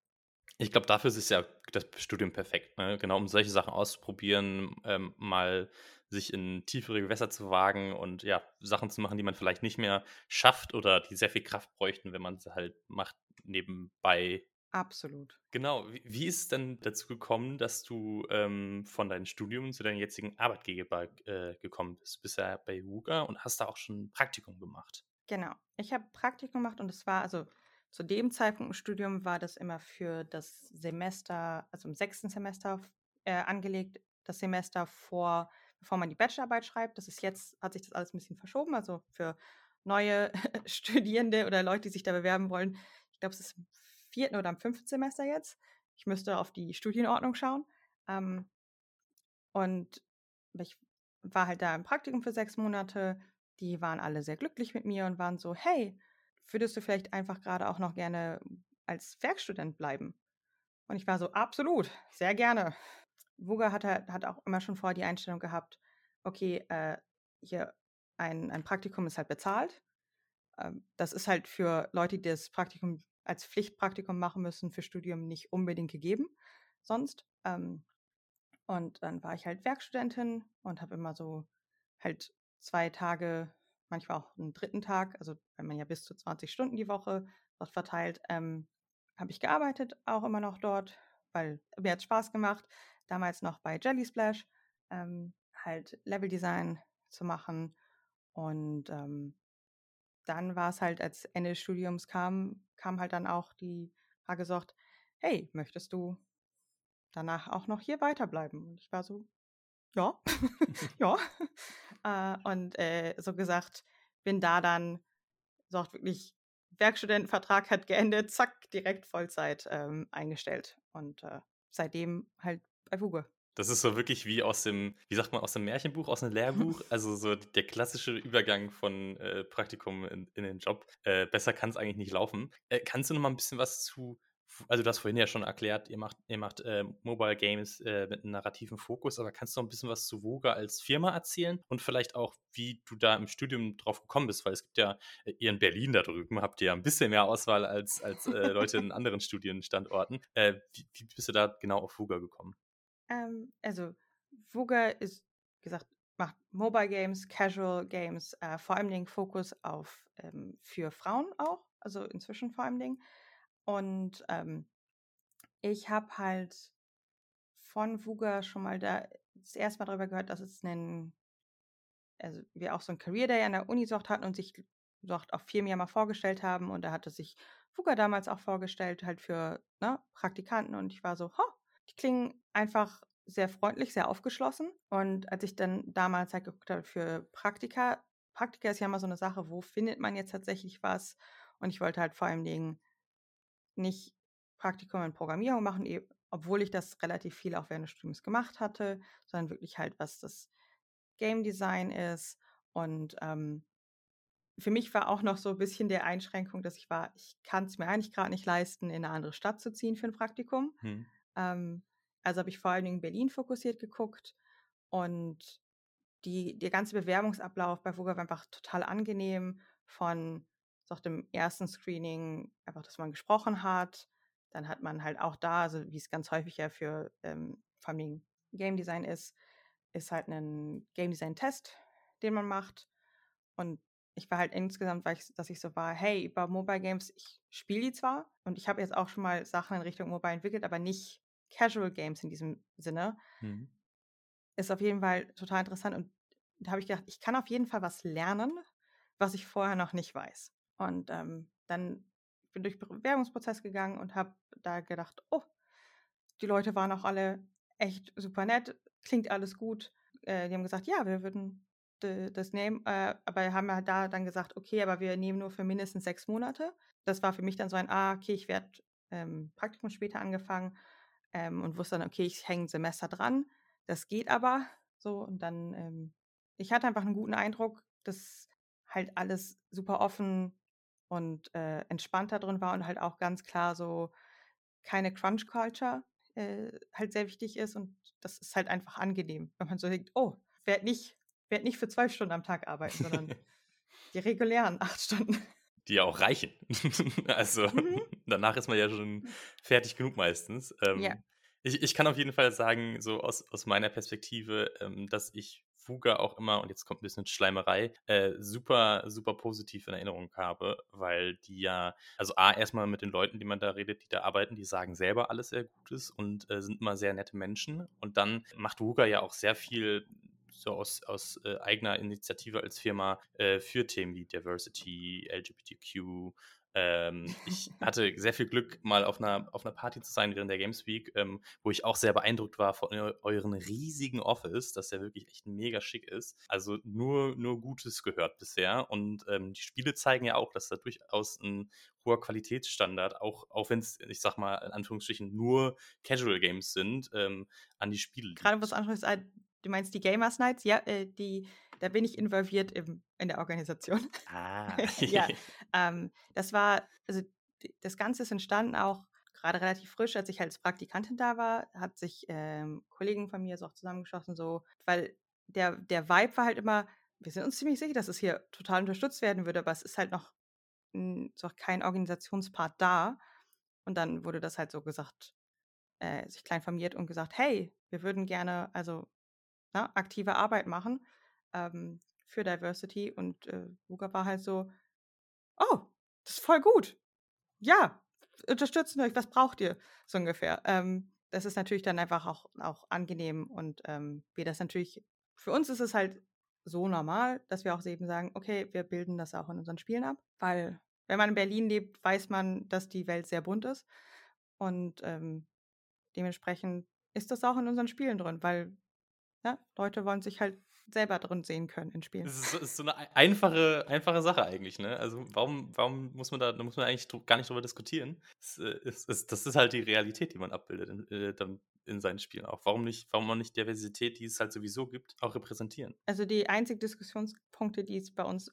Ich glaube, dafür ist ja das Studium perfekt. Ne? Genau, um solche Sachen auszuprobieren, ähm, mal sich in tiefere Gewässer zu wagen und ja, Sachen zu machen, die man vielleicht nicht mehr schafft oder die sehr viel Kraft bräuchten, wenn man sie halt macht nebenbei. Absolut. Genau. Wie, wie ist es denn dazu gekommen, dass du ähm, von deinem Studium zu deinem jetzigen Arbeitgeber äh, gekommen bist? Du bist ja bei Wuga und hast da auch schon ein Praktikum gemacht. Genau. Ich habe Praktikum gemacht und es war, also zu dem Zeitpunkt im Studium war das immer für das Semester, also im sechsten Semester äh, angelegt, das Semester vor, bevor man die Bachelorarbeit schreibt. Das ist jetzt, hat sich das alles ein bisschen verschoben, also für neue Studierende oder Leute, die sich da bewerben wollen. Ich glaube, es ist im vierten oder am fünften Semester jetzt. Ich müsste auf die Studienordnung schauen. Ähm, und ich war halt da im Praktikum für sechs Monate. Die waren alle sehr glücklich mit mir und waren so, hey, würdest du vielleicht einfach gerade auch noch gerne als Werkstudent bleiben? Und ich war so, absolut, sehr gerne. Wuga hat, hat auch immer schon vorher die Einstellung gehabt, okay, äh, hier ein, ein Praktikum ist halt bezahlt. Ähm, das ist halt für Leute, die das Praktikum als Pflichtpraktikum machen müssen, für Studium nicht unbedingt gegeben sonst. Ähm, und dann war ich halt Werkstudentin und habe immer so halt zwei Tage manchmal auch einen dritten Tag, also wenn man ja bis zu 20 Stunden die Woche dort verteilt, ähm, habe ich gearbeitet, auch immer noch dort, weil mir hat Spaß gemacht, damals noch bei Jelly Splash, ähm, halt Leveldesign zu machen. Und ähm, dann war es halt, als Ende des Studiums kam, kam halt dann auch die Frage gesagt, hey, möchtest du danach auch noch hier weiterbleiben? Und ich war so, ja, ja. Äh, und äh, so gesagt, bin da dann, sagt wirklich, Werkstudentenvertrag hat geendet, zack, direkt Vollzeit ähm, eingestellt. Und äh, seitdem halt bei Wuge. Das ist so wirklich wie aus dem, wie sagt man, aus dem Märchenbuch, aus dem Lehrbuch. Also so der klassische Übergang von äh, Praktikum in, in, den Job. Äh, besser kann es eigentlich nicht laufen. Äh, kannst du noch mal ein bisschen was zu also du hast vorhin ja schon erklärt, ihr macht, ihr macht äh, Mobile Games äh, mit einem narrativen Fokus, aber kannst du noch ein bisschen was zu Voga als Firma erzählen und vielleicht auch, wie du da im Studium drauf gekommen bist, weil es gibt ja, äh, ihr in Berlin da drüben habt ihr ja ein bisschen mehr Auswahl als, als äh, Leute in anderen Studienstandorten. Äh, wie, wie, bist du da genau auf Voga gekommen? Ähm, also Voga ist, gesagt, macht Mobile Games, Casual Games, vor allem den Fokus auf ähm, für Frauen auch, also inzwischen vor allem Dingen. Und ähm, ich habe halt von Vuga schon mal da das erste Mal darüber gehört, dass es einen, also wir auch so ein Career Day an der Uni dort hatten und sich dort auch viel mehr mal vorgestellt haben. Und da hatte sich Vuga damals auch vorgestellt, halt für ne, Praktikanten. Und ich war so, ha, die klingen einfach sehr freundlich, sehr aufgeschlossen. Und als ich dann damals halt geguckt habe für Praktika, Praktika ist ja immer so eine Sache, wo findet man jetzt tatsächlich was? Und ich wollte halt vor allem Dingen nicht Praktikum in Programmierung machen, e obwohl ich das relativ viel auch während des Studiums gemacht hatte, sondern wirklich halt, was das Game Design ist. Und ähm, für mich war auch noch so ein bisschen der Einschränkung, dass ich war, ich kann es mir eigentlich gerade nicht leisten, in eine andere Stadt zu ziehen für ein Praktikum. Hm. Ähm, also habe ich vor allen Dingen Berlin fokussiert geguckt und die, der ganze Bewerbungsablauf bei Voga war einfach total angenehm von nach dem ersten Screening einfach, dass man gesprochen hat. Dann hat man halt auch da, also wie es ganz häufig ja für ähm, vor allem Game Design ist, ist halt ein Game Design Test, den man macht. Und ich war halt insgesamt, weil ich, dass ich so war, hey, über Mobile Games, ich spiele die zwar und ich habe jetzt auch schon mal Sachen in Richtung Mobile entwickelt, aber nicht Casual Games in diesem Sinne. Mhm. Ist auf jeden Fall total interessant und da habe ich gedacht, ich kann auf jeden Fall was lernen, was ich vorher noch nicht weiß. Und ähm, dann bin ich durch Bewerbungsprozess gegangen und habe da gedacht, oh, die Leute waren auch alle echt super nett, klingt alles gut. Äh, die haben gesagt, ja, wir würden das nehmen, äh, aber haben halt da dann gesagt, okay, aber wir nehmen nur für mindestens sechs Monate. Das war für mich dann so ein, ah, okay, ich werde ähm, Praktikum später angefangen ähm, und wusste dann, okay, ich hänge ein Semester dran. Das geht aber so und dann, ähm, ich hatte einfach einen guten Eindruck, dass halt alles super offen und äh, entspannt da drin war und halt auch ganz klar so keine Crunch-Culture äh, halt sehr wichtig ist und das ist halt einfach angenehm, wenn man so denkt, oh, werde nicht, werd nicht für zwölf Stunden am Tag arbeiten, sondern die regulären acht Stunden. Die ja auch reichen. also mhm. danach ist man ja schon fertig genug meistens. Ähm, ja. ich, ich kann auf jeden Fall sagen, so aus, aus meiner Perspektive, ähm, dass ich Fuga auch immer, und jetzt kommt ein bisschen Schleimerei, äh, super, super positiv in Erinnerung habe, weil die ja, also A, erstmal mit den Leuten, die man da redet, die da arbeiten, die sagen selber alles sehr Gutes und äh, sind immer sehr nette Menschen. Und dann macht Fuga ja auch sehr viel so aus, aus äh, eigener Initiative als Firma äh, für Themen wie Diversity, LGBTQ, ähm, ich hatte sehr viel Glück, mal auf einer, auf einer Party zu sein während der Games Week, ähm, wo ich auch sehr beeindruckt war von euren riesigen Office, das ja wirklich echt mega schick ist. Also nur, nur Gutes gehört bisher. Und ähm, die Spiele zeigen ja auch, dass da durchaus ein hoher Qualitätsstandard, auch, auch wenn es, ich sag mal, in Anführungsstrichen nur Casual Games sind, ähm, an die Spiele. Gerade was anderes, du meinst die Gamers Nights? Ja, äh, die da bin ich involviert im, in der Organisation. Ah. ja, ähm, das war, also das Ganze ist entstanden auch gerade relativ frisch, als ich halt als Praktikantin da war, hat sich ähm, Kollegen von mir so auch zusammengeschossen, so, weil der, der Vibe war halt immer, wir sind uns ziemlich sicher, dass es hier total unterstützt werden würde, aber es ist halt noch so kein Organisationspart da. Und dann wurde das halt so gesagt, äh, sich klein formiert und gesagt, hey, wir würden gerne also na, ne, aktive Arbeit machen ähm, für Diversity und äh, Luca war halt so, oh, das ist voll gut. Ja, unterstützen euch, was braucht ihr? So ungefähr. Ähm, das ist natürlich dann einfach auch, auch angenehm und ähm, wir das natürlich, für uns ist es halt so normal, dass wir auch eben sagen, okay, wir bilden das auch in unseren Spielen ab, weil wenn man in Berlin lebt, weiß man, dass die Welt sehr bunt ist und ähm, dementsprechend ist das auch in unseren Spielen drin, weil ja, Leute wollen sich halt selber drin sehen können in Spielen. Das ist, ist, so eine einfache, einfache Sache eigentlich, ne? Also warum, warum muss man da, da muss man eigentlich gar nicht drüber diskutieren? Das ist, ist, das ist halt die Realität, die man abbildet in, äh, dann in seinen Spielen auch. Warum nicht, warum man nicht Diversität, die es halt sowieso gibt, auch repräsentieren? Also die einzigen Diskussionspunkte, die es bei uns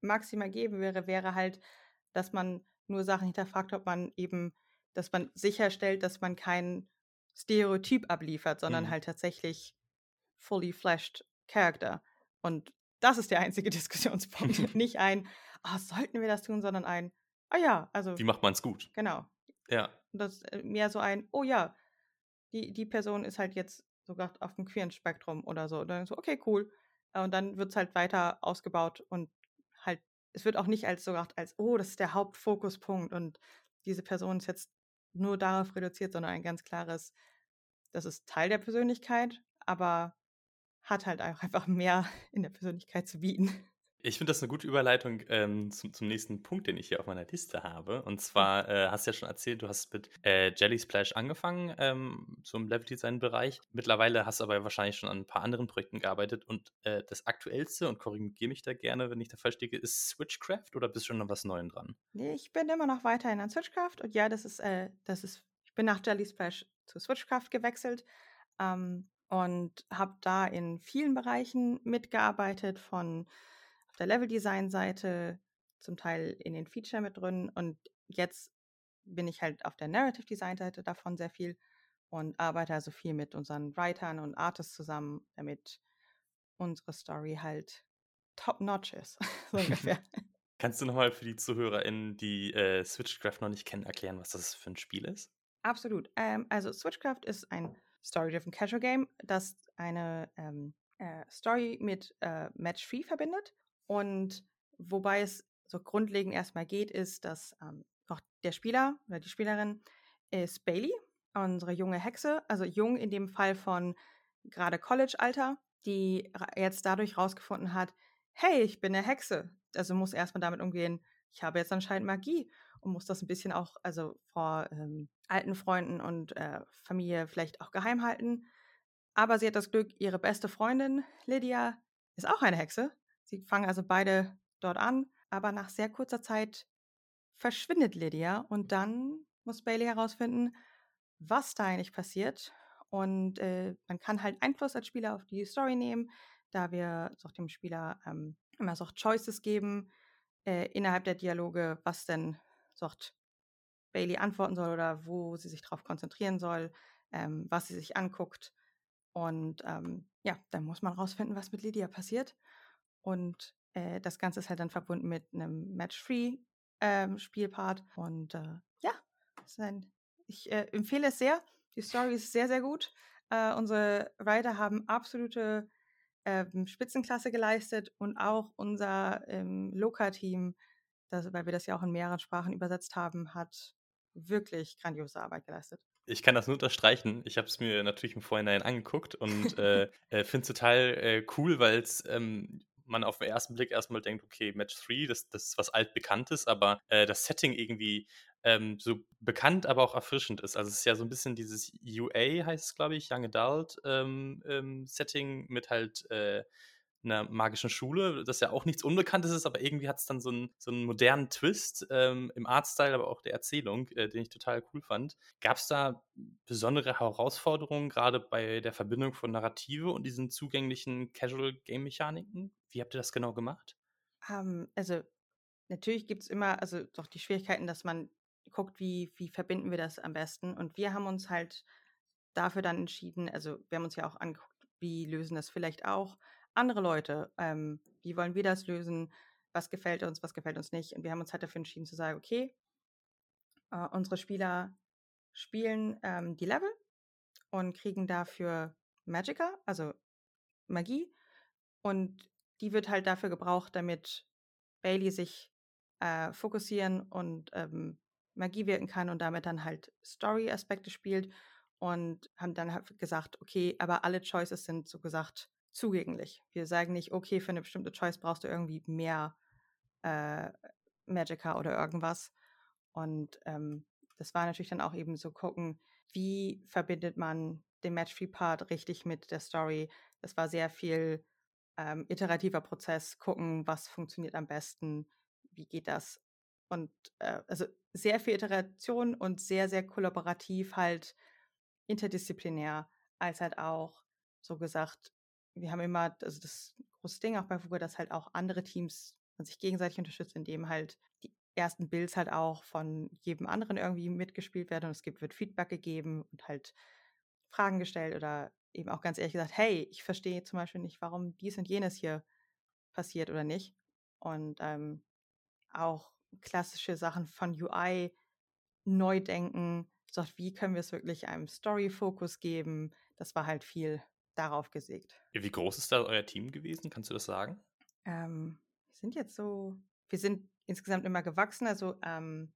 maximal geben wäre, wäre halt, dass man nur Sachen hinterfragt, ob man eben, dass man sicherstellt, dass man kein Stereotyp abliefert, sondern mhm. halt tatsächlich fully fleshed Character. Und das ist der einzige Diskussionspunkt. Nicht ein, oh, sollten wir das tun, sondern ein, ah ja, also. Wie macht man es gut? Genau. Ja. Und das ist äh, mehr so ein, oh ja, die, die Person ist halt jetzt sogar auf dem queeren Spektrum oder so. Und dann so, okay, cool. Und dann wird es halt weiter ausgebaut und halt, es wird auch nicht als so gedacht, als, oh, das ist der Hauptfokuspunkt und diese Person ist jetzt nur darauf reduziert, sondern ein ganz klares, das ist Teil der Persönlichkeit, aber hat halt auch einfach mehr in der Persönlichkeit zu bieten. Ich finde das eine gute Überleitung ähm, zum, zum, nächsten Punkt, den ich hier auf meiner Liste habe. Und zwar äh, hast du ja schon erzählt, du hast mit äh, Jelly Splash angefangen, ähm, so im Level-Design-Bereich. Mittlerweile hast du aber wahrscheinlich schon an ein paar anderen Projekten gearbeitet. Und äh, das aktuellste, und korrigiere mich da gerne, wenn ich da falsch liege, ist Switchcraft oder bist du schon noch was Neuem dran? Nee, ich bin immer noch weiterhin an Switchcraft. Und ja, das ist, äh, das ist, ich bin nach Jelly Splash zu Switchcraft gewechselt. Ähm, und habe da in vielen Bereichen mitgearbeitet, von auf der Level-Design-Seite, zum Teil in den Feature mit drin und jetzt bin ich halt auf der Narrative Design-Seite davon sehr viel und arbeite also viel mit unseren Writern und Artists zusammen, damit unsere Story halt top-notch ist, so ungefähr. Kannst du nochmal für die ZuhörerInnen, die äh, Switchcraft noch nicht kennen, erklären, was das für ein Spiel ist? Absolut. Ähm, also Switchcraft ist ein Story-Driven Casual Game, das eine ähm, äh, Story mit äh, Match-Free verbindet. Und wobei es so grundlegend erstmal geht, ist, dass ähm, auch der Spieler oder die Spielerin ist Bailey, unsere junge Hexe, also jung in dem Fall von gerade College-Alter, die jetzt dadurch rausgefunden hat, hey, ich bin eine Hexe. Also muss erstmal damit umgehen, ich habe jetzt anscheinend Magie muss das ein bisschen auch, also vor ähm, alten Freunden und äh, Familie vielleicht auch geheim halten. Aber sie hat das Glück, ihre beste Freundin Lydia ist auch eine Hexe. Sie fangen also beide dort an, aber nach sehr kurzer Zeit verschwindet Lydia und dann muss Bailey herausfinden, was da eigentlich passiert. Und äh, man kann halt Einfluss als Spieler auf die Story nehmen, da wir so dem Spieler ähm, immer so Choices geben äh, innerhalb der Dialoge, was denn so Bailey antworten soll oder wo sie sich darauf konzentrieren soll, ähm, was sie sich anguckt. Und ähm, ja, dann muss man rausfinden, was mit Lydia passiert. Und äh, das Ganze ist halt dann verbunden mit einem Match-Free-Spielpart. Ähm, und äh, ja, ein, ich äh, empfehle es sehr. Die Story ist sehr, sehr gut. Äh, unsere Writer haben absolute ähm, Spitzenklasse geleistet und auch unser ähm, Loka-Team, weil wir das ja auch in mehreren Sprachen übersetzt haben, hat wirklich grandiose Arbeit geleistet. Ich kann das nur unterstreichen. Ich habe es mir natürlich im Vorhinein angeguckt und äh, äh, finde es total äh, cool, weil es ähm, man auf den ersten Blick erstmal denkt, okay, Match 3, das, das ist was altbekanntes, aber äh, das Setting irgendwie ähm, so bekannt, aber auch erfrischend ist. Also es ist ja so ein bisschen dieses UA, heißt es, glaube ich, Young Adult ähm, ähm, Setting mit halt äh, einer magischen Schule, das ja auch nichts Unbekanntes ist, aber irgendwie hat es dann so einen, so einen modernen Twist ähm, im Artstyle, aber auch der Erzählung, äh, den ich total cool fand. Gab es da besondere Herausforderungen, gerade bei der Verbindung von Narrative und diesen zugänglichen Casual-Game-Mechaniken? Wie habt ihr das genau gemacht? Um, ähm, also natürlich gibt es immer, also doch die Schwierigkeiten, dass man guckt, wie, wie verbinden wir das am besten. Und wir haben uns halt dafür dann entschieden, also wir haben uns ja auch angeguckt, wie lösen das vielleicht auch andere Leute, ähm, wie wollen wir das lösen, was gefällt uns, was gefällt uns nicht. Und wir haben uns halt dafür entschieden zu sagen, okay, äh, unsere Spieler spielen ähm, die Level und kriegen dafür Magica, also Magie. Und die wird halt dafür gebraucht, damit Bailey sich äh, fokussieren und ähm, Magie wirken kann und damit dann halt Story-Aspekte spielt. Und haben dann halt gesagt, okay, aber alle Choices sind so gesagt zugänglich. Wir sagen nicht, okay, für eine bestimmte Choice brauchst du irgendwie mehr äh, Magica oder irgendwas. Und ähm, das war natürlich dann auch eben so gucken, wie verbindet man den Match-Free-Part richtig mit der Story. Das war sehr viel ähm, iterativer Prozess, gucken, was funktioniert am besten, wie geht das. Und äh, also sehr viel Iteration und sehr, sehr kollaborativ halt interdisziplinär, als halt auch so gesagt, wir haben immer, also das große Ding auch bei Fuga, dass halt auch andere Teams sich gegenseitig unterstützen, indem halt die ersten Builds halt auch von jedem anderen irgendwie mitgespielt werden und es gibt, wird Feedback gegeben und halt Fragen gestellt oder eben auch ganz ehrlich gesagt, hey, ich verstehe zum Beispiel nicht, warum dies und jenes hier passiert oder nicht. Und ähm, auch klassische Sachen von UI neu denken, wie können wir es wirklich einem Story-Fokus geben. Das war halt viel darauf gesägt. Wie groß ist da euer Team gewesen? Kannst du das sagen? Ähm, wir sind jetzt so, wir sind insgesamt immer gewachsen. Also ähm,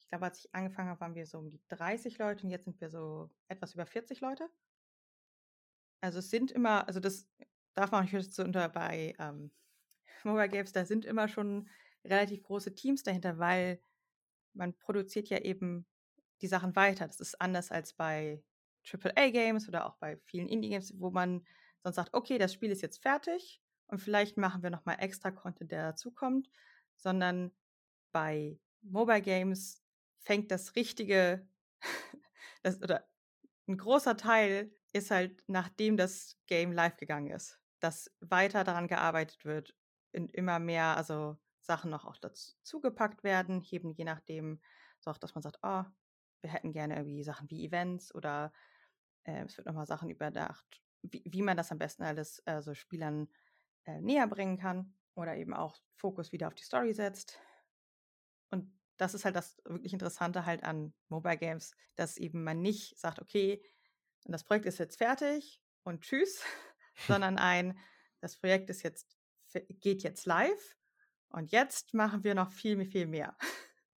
ich glaube, als ich angefangen habe, waren wir so um die 30 Leute und jetzt sind wir so etwas über 40 Leute. Also es sind immer, also das darf man nicht so unter bei ähm, Mobile Games, da sind immer schon relativ große Teams dahinter, weil man produziert ja eben die Sachen weiter. Das ist anders als bei AAA-Games oder auch bei vielen Indie-Games, wo man sonst sagt, okay, das Spiel ist jetzt fertig und vielleicht machen wir nochmal extra Content, der dazukommt, sondern bei Mobile Games fängt das richtige, das, oder ein großer Teil ist halt, nachdem das Game live gegangen ist, dass weiter daran gearbeitet wird, in immer mehr, also Sachen noch auch dazu gepackt werden, eben je nachdem, so auch, dass man sagt, oh, wir hätten gerne irgendwie Sachen wie Events oder äh, es wird nochmal Sachen überdacht, wie, wie, man das am besten alles äh, so Spielern äh, näher bringen kann oder eben auch Fokus wieder auf die Story setzt. Und das ist halt das wirklich Interessante halt an Mobile Games, dass eben man nicht sagt, okay, das Projekt ist jetzt fertig und tschüss, sondern ein, das Projekt ist jetzt, geht jetzt live und jetzt machen wir noch viel, viel mehr.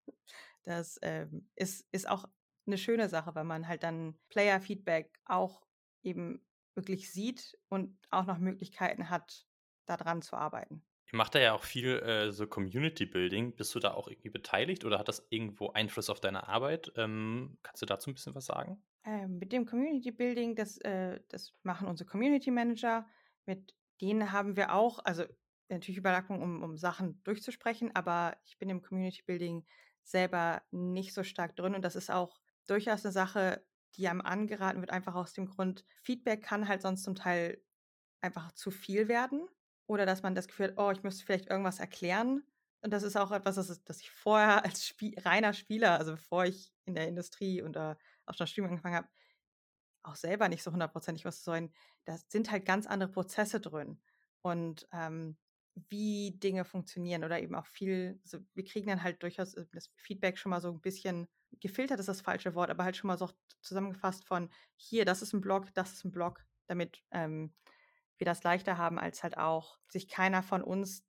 Das ähm, ist, ist auch eine schöne Sache, weil man halt dann Player-Feedback auch eben wirklich sieht und auch noch Möglichkeiten hat, daran zu arbeiten. Ihr macht da ja auch viel äh, so Community Building. Bist du da auch irgendwie beteiligt oder hat das irgendwo Einfluss auf deine Arbeit? Ähm, kannst du dazu ein bisschen was sagen? Ähm, mit dem Community Building, das, äh, das machen unsere Community Manager. Mit denen haben wir auch, also natürlich Überlappung, um, um Sachen durchzusprechen, aber ich bin im Community Building selber nicht so stark drin und das ist auch durchaus eine Sache, die einem angeraten wird, einfach aus dem Grund, Feedback kann halt sonst zum Teil einfach zu viel werden oder dass man das Gefühl hat, oh, ich müsste vielleicht irgendwas erklären. Und das ist auch etwas, das, das ich vorher als Spie reiner Spieler, also bevor ich in der Industrie und äh, auch schon Studium angefangen habe, auch selber nicht so hundertprozentig was zu sollen. Da sind halt ganz andere Prozesse drin. Und ähm, wie Dinge funktionieren oder eben auch viel, also wir kriegen dann halt durchaus äh, das Feedback schon mal so ein bisschen gefiltert ist das falsche Wort, aber halt schon mal so zusammengefasst von hier, das ist ein Blog, das ist ein Blog, damit ähm, wir das leichter haben, als halt auch sich keiner von uns,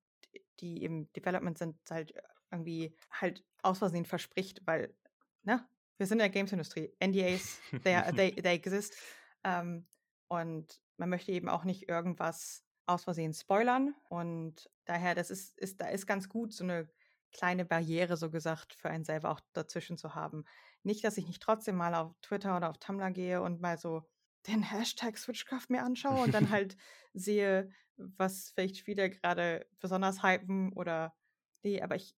die im Development sind, halt irgendwie halt aus Versehen verspricht, weil, ne, wir sind in der Games-Industrie. NDAs, they, they, they exist. Ähm, und man möchte eben auch nicht irgendwas aus Versehen spoilern. Und daher, das ist, ist, da ist ganz gut, so eine kleine Barriere, so gesagt, für einen selber auch dazwischen zu haben. Nicht, dass ich nicht trotzdem mal auf Twitter oder auf Tumblr gehe und mal so den Hashtag Switchcraft mir anschaue und dann halt sehe, was vielleicht Spieler gerade besonders hypen oder nee, aber ich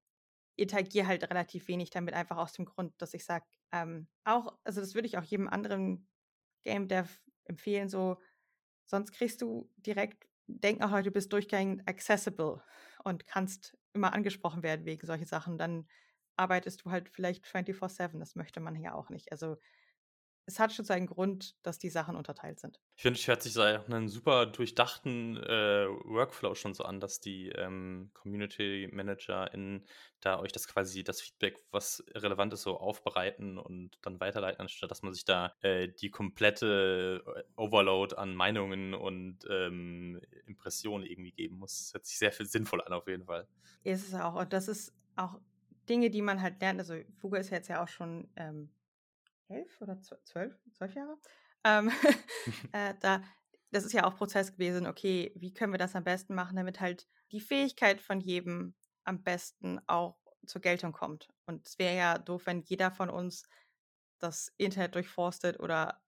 interagiere halt relativ wenig damit, einfach aus dem Grund, dass ich sage, ähm, auch, also das würde ich auch jedem anderen Game Dev empfehlen, so, sonst kriegst du direkt, denk auch du bist durchgehend accessible und kannst immer angesprochen werden wegen solchen Sachen, dann arbeitest du halt vielleicht 24-7, das möchte man hier auch nicht. Also es hat schon seinen Grund, dass die Sachen unterteilt sind. Ich finde, es hört sich so einen super durchdachten äh, Workflow schon so an, dass die ähm, Community ManagerInnen da euch das quasi, das Feedback, was relevant ist, so aufbereiten und dann weiterleiten, anstatt dass man sich da äh, die komplette äh, Overload an Meinungen und ähm, Impressionen irgendwie geben muss. Das hört sich sehr viel sinnvoll an, auf jeden Fall. Ist es auch. Und das ist auch Dinge, die man halt lernt. Also, Fuga ist jetzt ja auch schon ähm, elf oder zwölf, zwölf Jahre. Ähm, äh, da, das ist ja auch Prozess gewesen, okay, wie können wir das am besten machen, damit halt die Fähigkeit von jedem am besten auch zur Geltung kommt. Und es wäre ja doof, wenn jeder von uns das Internet durchforstet oder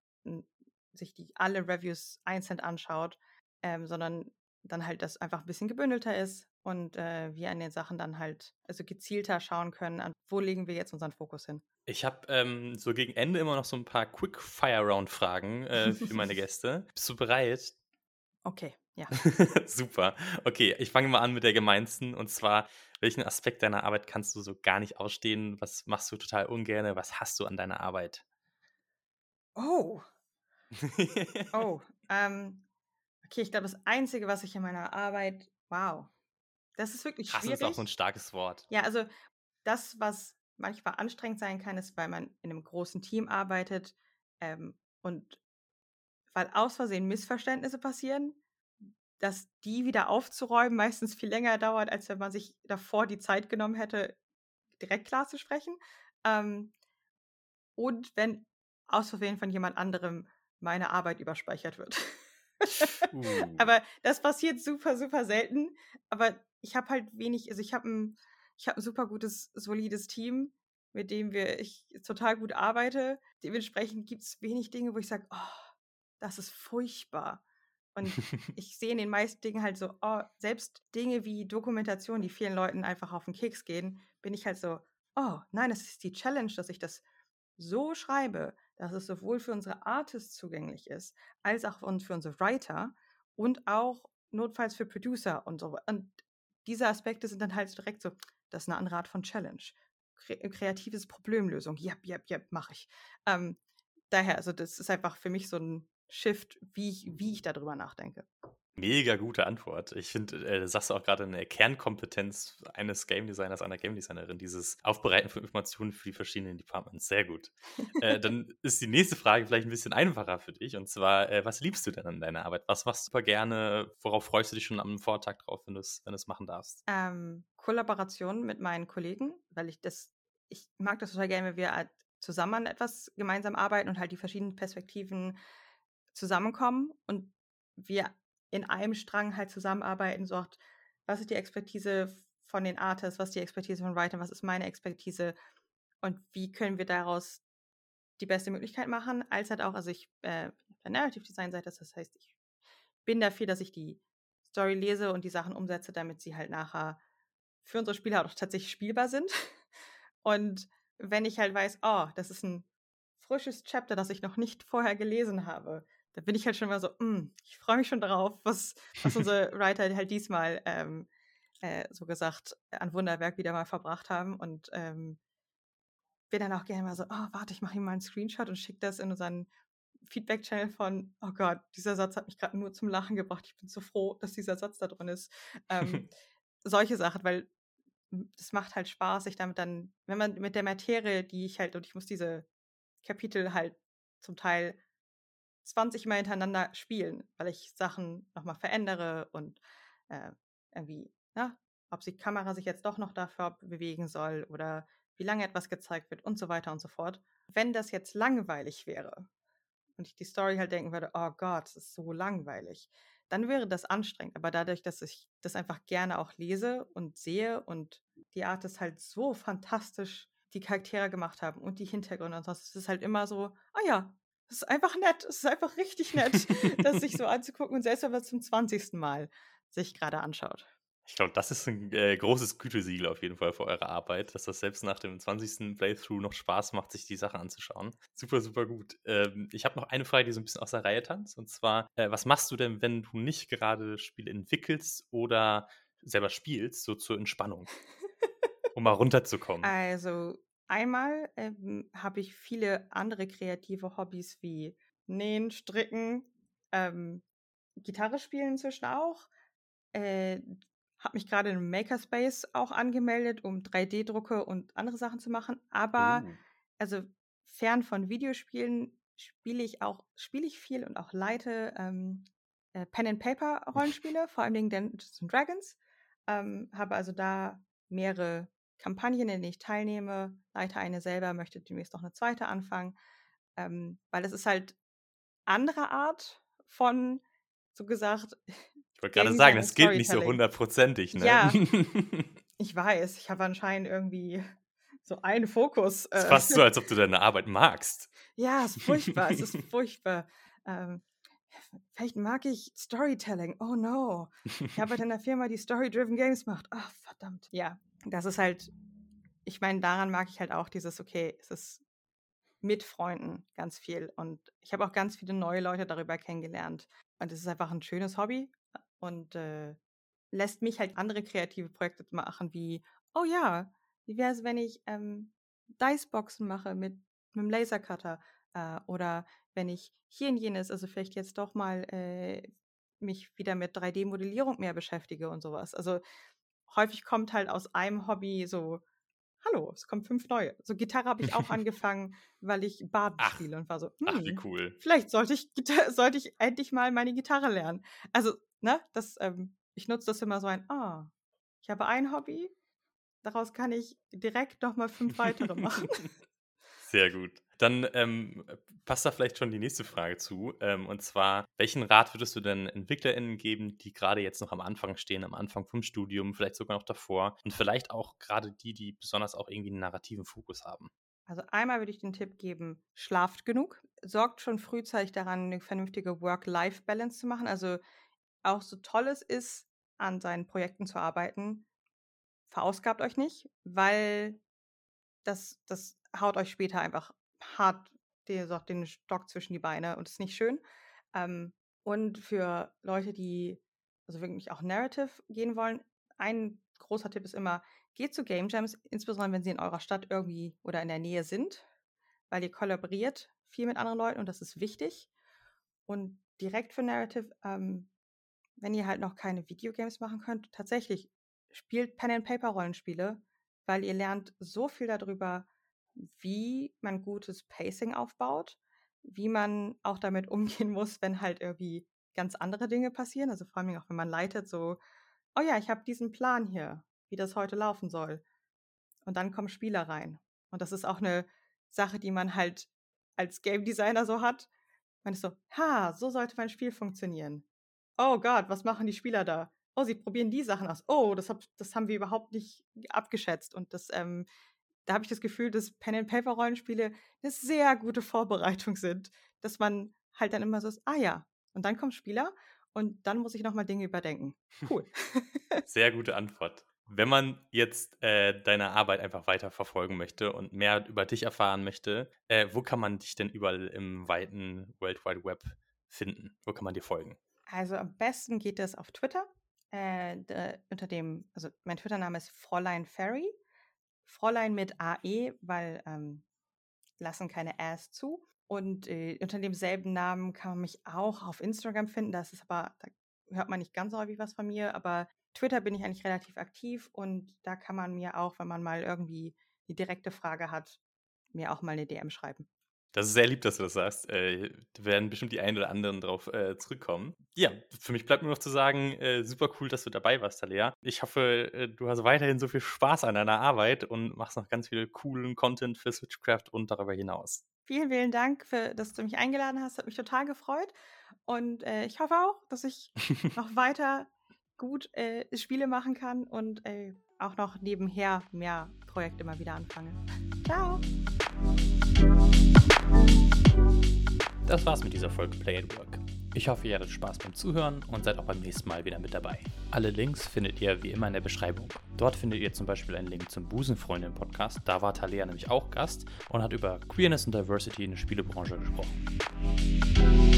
sich die alle Reviews einzeln anschaut, ähm, sondern dann halt das einfach ein bisschen gebündelter ist und äh, wir an den Sachen dann halt also gezielter schauen können, an wo legen wir jetzt unseren Fokus hin. Ich habe ähm, so gegen Ende immer noch so ein paar Quick-Fire-Round-Fragen äh, für meine Gäste. Bist du bereit? Okay, ja. Super. Okay, ich fange mal an mit der gemeinsten. Und zwar, welchen Aspekt deiner Arbeit kannst du so gar nicht ausstehen? Was machst du total ungern? Was hast du an deiner Arbeit? Oh. oh. Ähm, okay, ich glaube, das Einzige, was ich in meiner Arbeit, wow, das ist wirklich Hass schwierig. ist auch so ein starkes Wort. Ja, also das, was manchmal anstrengend sein kann, ist, weil man in einem großen Team arbeitet ähm, und weil aus Versehen Missverständnisse passieren, dass die wieder aufzuräumen meistens viel länger dauert, als wenn man sich davor die Zeit genommen hätte, direkt klar zu sprechen. Ähm, und wenn aus Versehen von jemand anderem meine Arbeit überspeichert wird. uh. Aber das passiert super, super selten. Aber ich habe halt wenig, also ich habe ein ich habe ein super gutes, solides Team, mit dem wir ich total gut arbeite. Dementsprechend gibt es wenig Dinge, wo ich sage, oh, das ist furchtbar. Und ich sehe in den meisten Dingen halt so, oh, selbst Dinge wie Dokumentation, die vielen Leuten einfach auf den Keks gehen, bin ich halt so, oh, nein, das ist die Challenge, dass ich das so schreibe, dass es sowohl für unsere Artists zugänglich ist, als auch für unsere Writer und auch notfalls für Producer und so. Und diese Aspekte sind dann halt direkt so, das ist eine andere Art von Challenge. Äh, kreatives Problemlösung. Ja, ja, ja, mache ich. Ähm, daher, also das ist einfach für mich so ein Shift, wie ich, wie ich darüber nachdenke. Mega gute Antwort. Ich finde, äh, sagst du auch gerade eine Kernkompetenz eines Game Designers, einer Game Designerin, dieses Aufbereiten von Informationen für die verschiedenen Departments. Sehr gut. äh, dann ist die nächste Frage vielleicht ein bisschen einfacher für dich. Und zwar, äh, was liebst du denn an deiner Arbeit? Was machst du super gerne? Worauf freust du dich schon am Vortag drauf, wenn du es wenn machen darfst? Ähm, Kollaboration mit meinen Kollegen, weil ich das, ich mag das total gerne, wenn wir halt zusammen an etwas gemeinsam arbeiten und halt die verschiedenen Perspektiven zusammenkommen und wir in einem Strang halt zusammenarbeiten, sagt, was ist die Expertise von den Artists, was ist die Expertise von Writern, was ist meine Expertise und wie können wir daraus die beste Möglichkeit machen, als halt auch, also ich äh, der Narrative Design Seite, das heißt, ich bin dafür, dass ich die Story lese und die Sachen umsetze, damit sie halt nachher für unsere Spieler auch tatsächlich spielbar sind. Und wenn ich halt weiß, oh, das ist ein frisches Chapter, das ich noch nicht vorher gelesen habe, da bin ich halt schon mal so, mm, ich freue mich schon darauf, was, was unsere Writer halt diesmal ähm, äh, so gesagt an Wunderwerk wieder mal verbracht haben und ähm, bin dann auch gerne mal so, oh, warte, ich mache ihm mal einen Screenshot und schicke das in unseren Feedback-Channel von, oh Gott, dieser Satz hat mich gerade nur zum Lachen gebracht. Ich bin so froh, dass dieser Satz da drin ist. Ähm, solche Sachen, weil das macht halt Spaß, sich damit dann, wenn man mit der Materie, die ich halt, und ich muss diese Kapitel halt zum Teil 20 Mal hintereinander spielen, weil ich Sachen nochmal verändere und äh, irgendwie, ja, ob die Kamera sich jetzt doch noch dafür bewegen soll oder wie lange etwas gezeigt wird und so weiter und so fort. Wenn das jetzt langweilig wäre und ich die Story halt denken würde, oh Gott, das ist so langweilig, dann wäre das anstrengend. Aber dadurch, dass ich das einfach gerne auch lese und sehe und die Art ist halt so fantastisch die Charaktere gemacht haben und die Hintergründe und so, es ist halt immer so, ah ja, es ist einfach nett. Es ist einfach richtig nett, das sich so anzugucken und selbst wenn man es zum 20. Mal sich gerade anschaut. Ich glaube, das ist ein äh, großes Gütesiegel auf jeden Fall für eure Arbeit, dass das selbst nach dem 20. Playthrough noch Spaß macht, sich die Sache anzuschauen. Super, super gut. Ähm, ich habe noch eine Frage, die so ein bisschen aus der Reihe tanzt. Und zwar, äh, was machst du denn, wenn du nicht gerade Spiele entwickelst oder selber spielst, so zur Entspannung? um mal runterzukommen. Also, Einmal ähm, habe ich viele andere kreative Hobbys wie Nähen, Stricken, ähm, Gitarre spielen inzwischen auch. Äh, habe mich gerade im Makerspace auch angemeldet, um 3D-Drucke und andere Sachen zu machen. Aber Uh. also fern von Videospielen spiele ich auch spiele ich viel und auch leite ähm, äh, Pen and Paper Rollenspiele, vor allem Dungeons Dragons. Ähm, habe also da mehrere Kampagnen, in denen ich teilnehme, leite eine selber, möchte demnächst noch eine zweite anfangen, ähm, weil es ist halt andere Art von, so gesagt, ich wollte gerade sagen, das gilt nicht so hundertprozentig, ne? Ja, ich weiß, ich habe anscheinend irgendwie so einen Fokus. Es ist äh, fast so, als ob du deine Arbeit magst. Ja, es ist furchtbar, es ist furchtbar. Ähm, vielleicht mag ich Storytelling. Oh no. Ich habe halt in der Firma, die Story-Driven Games macht. Ach, verdammt. Ja, das ist halt, ich meine, daran mag ich halt auch dieses, okay, es ist mit Freunden ganz viel. Und ich habe auch ganz viele neue Leute darüber kennengelernt. Und es ist einfach ein schönes Hobby und äh, lässt mich halt andere kreative Projekte machen, wie, oh ja, wie wäre es, wenn ich ähm, Diceboxen mache mit, mit einem Lasercutter? Äh, oder wenn ich hier und jenes, also vielleicht jetzt doch mal äh, mich wieder mit 3D-Modellierung mehr beschäftige und sowas. Also häufig kommt halt aus einem Hobby so, hallo, es kommen fünf neue. So Gitarre habe ich auch angefangen, weil ich Baden ach, spiele und war so, hm, ach, wie hm, cool. Vielleicht sollte ich, sollte ich endlich mal meine Gitarre lernen. Also, ne, das, ähm, ich nutze das immer so ein, ah, ich habe ein Hobby, daraus kann ich direkt nochmal fünf weitere machen. Sehr gut. Dann ähm, passt da vielleicht schon die nächste Frage zu. Ähm, und zwar, welchen Rat würdest du denn EntwicklerInnen geben, die gerade jetzt noch am Anfang stehen, am Anfang vom Studium, vielleicht sogar noch davor und vielleicht auch gerade die, die besonders auch irgendwie einen narrativen Fokus haben? Also einmal würde ich den Tipp geben, schlaft genug, sorgt schon frühzeitig daran, eine vernünftige Work-Life-Balance zu machen. Also auch so toll es ist, an seinen Projekten zu arbeiten, verausgabt euch nicht, weil das, das haut euch später einfach hart den, den Stock zwischen die Beine und ist nicht schön. Ähm, und für Leute, die also wirklich auch Narrative gehen wollen, ein großer Tipp ist immer, geht zu Game Jams, insbesondere wenn sie in eurer Stadt irgendwie oder in der Nähe sind, weil ihr kollaboriert viel mit anderen Leuten und das ist wichtig. Und direkt für Narrative, ähm, wenn ihr halt noch keine Videogames machen könnt, tatsächlich spielt Pen-and-Paper-Rollenspiele, weil ihr lernt so viel darüber, wie man gutes Pacing aufbaut, wie man auch damit umgehen muss, wenn halt irgendwie ganz andere Dinge passieren. Also vor allem auch, wenn man leitet, so, oh ja, ich habe diesen Plan hier, wie das heute laufen soll. Und dann kommen Spieler rein. Und das ist auch eine Sache, die man halt als Game Designer so hat. Man ist so, ha, so sollte mein Spiel funktionieren. Oh Gott, was machen die Spieler da? Oh, sie probieren die Sachen aus. Oh, das, hab, das haben wir überhaupt nicht abgeschätzt. Und das, ähm, da habe ich das Gefühl, dass Pen-and-Paper-Rollenspiele eine sehr gute Vorbereitung sind, dass man halt dann immer so ist, ah ja, und dann kommt Spieler und dann muss ich nochmal Dinge überdenken. Cool. Sehr gute Antwort. Wenn man jetzt äh, deine Arbeit einfach weiter verfolgen möchte und mehr über dich erfahren möchte, äh, wo kann man dich denn überall im weiten World Wide Web finden? Wo kann man dir folgen? Also am besten geht es auf Twitter. Äh, de, unter dem, also mein Twitter-Name ist Fräulein Ferry. Fräulein mit AE, weil ähm, lassen keine Ass zu. Und äh, unter demselben Namen kann man mich auch auf Instagram finden. Das ist aber, da hört man nicht ganz so häufig was von mir, aber Twitter bin ich eigentlich relativ aktiv und da kann man mir auch, wenn man mal irgendwie eine direkte Frage hat, mir auch mal eine DM schreiben. Das ist sehr lieb, dass du das sagst. Äh, da werden bestimmt die einen oder anderen drauf äh, zurückkommen. Ja, für mich bleibt nur noch zu sagen, äh, super cool, dass du dabei warst, Talia. Ich hoffe, äh, du hast weiterhin so viel Spaß an deiner Arbeit und machst noch ganz viel coolen Content für Switchcraft und darüber hinaus. Vielen, vielen Dank, für, dass du mich eingeladen hast. Hat mich total gefreut. Und äh, ich hoffe auch, dass ich noch weiter gut äh, Spiele machen kann und auch noch nebenher mehr Projekte immer wieder anfange. Ciao! Das war's mit dieser Folge Play at Work. Ich hoffe, ihr hattet Spaß beim Zuhören und seid auch beim nächsten Mal wieder mit dabei. Alle Links findet ihr wie immer in der Beschreibung. Dort findet ihr zum Beispiel einen Link zum Busenfreundin-Podcast. Da war Talea nämlich auch Gast und hat über Queerness und Diversity in der Spielebranche gesprochen.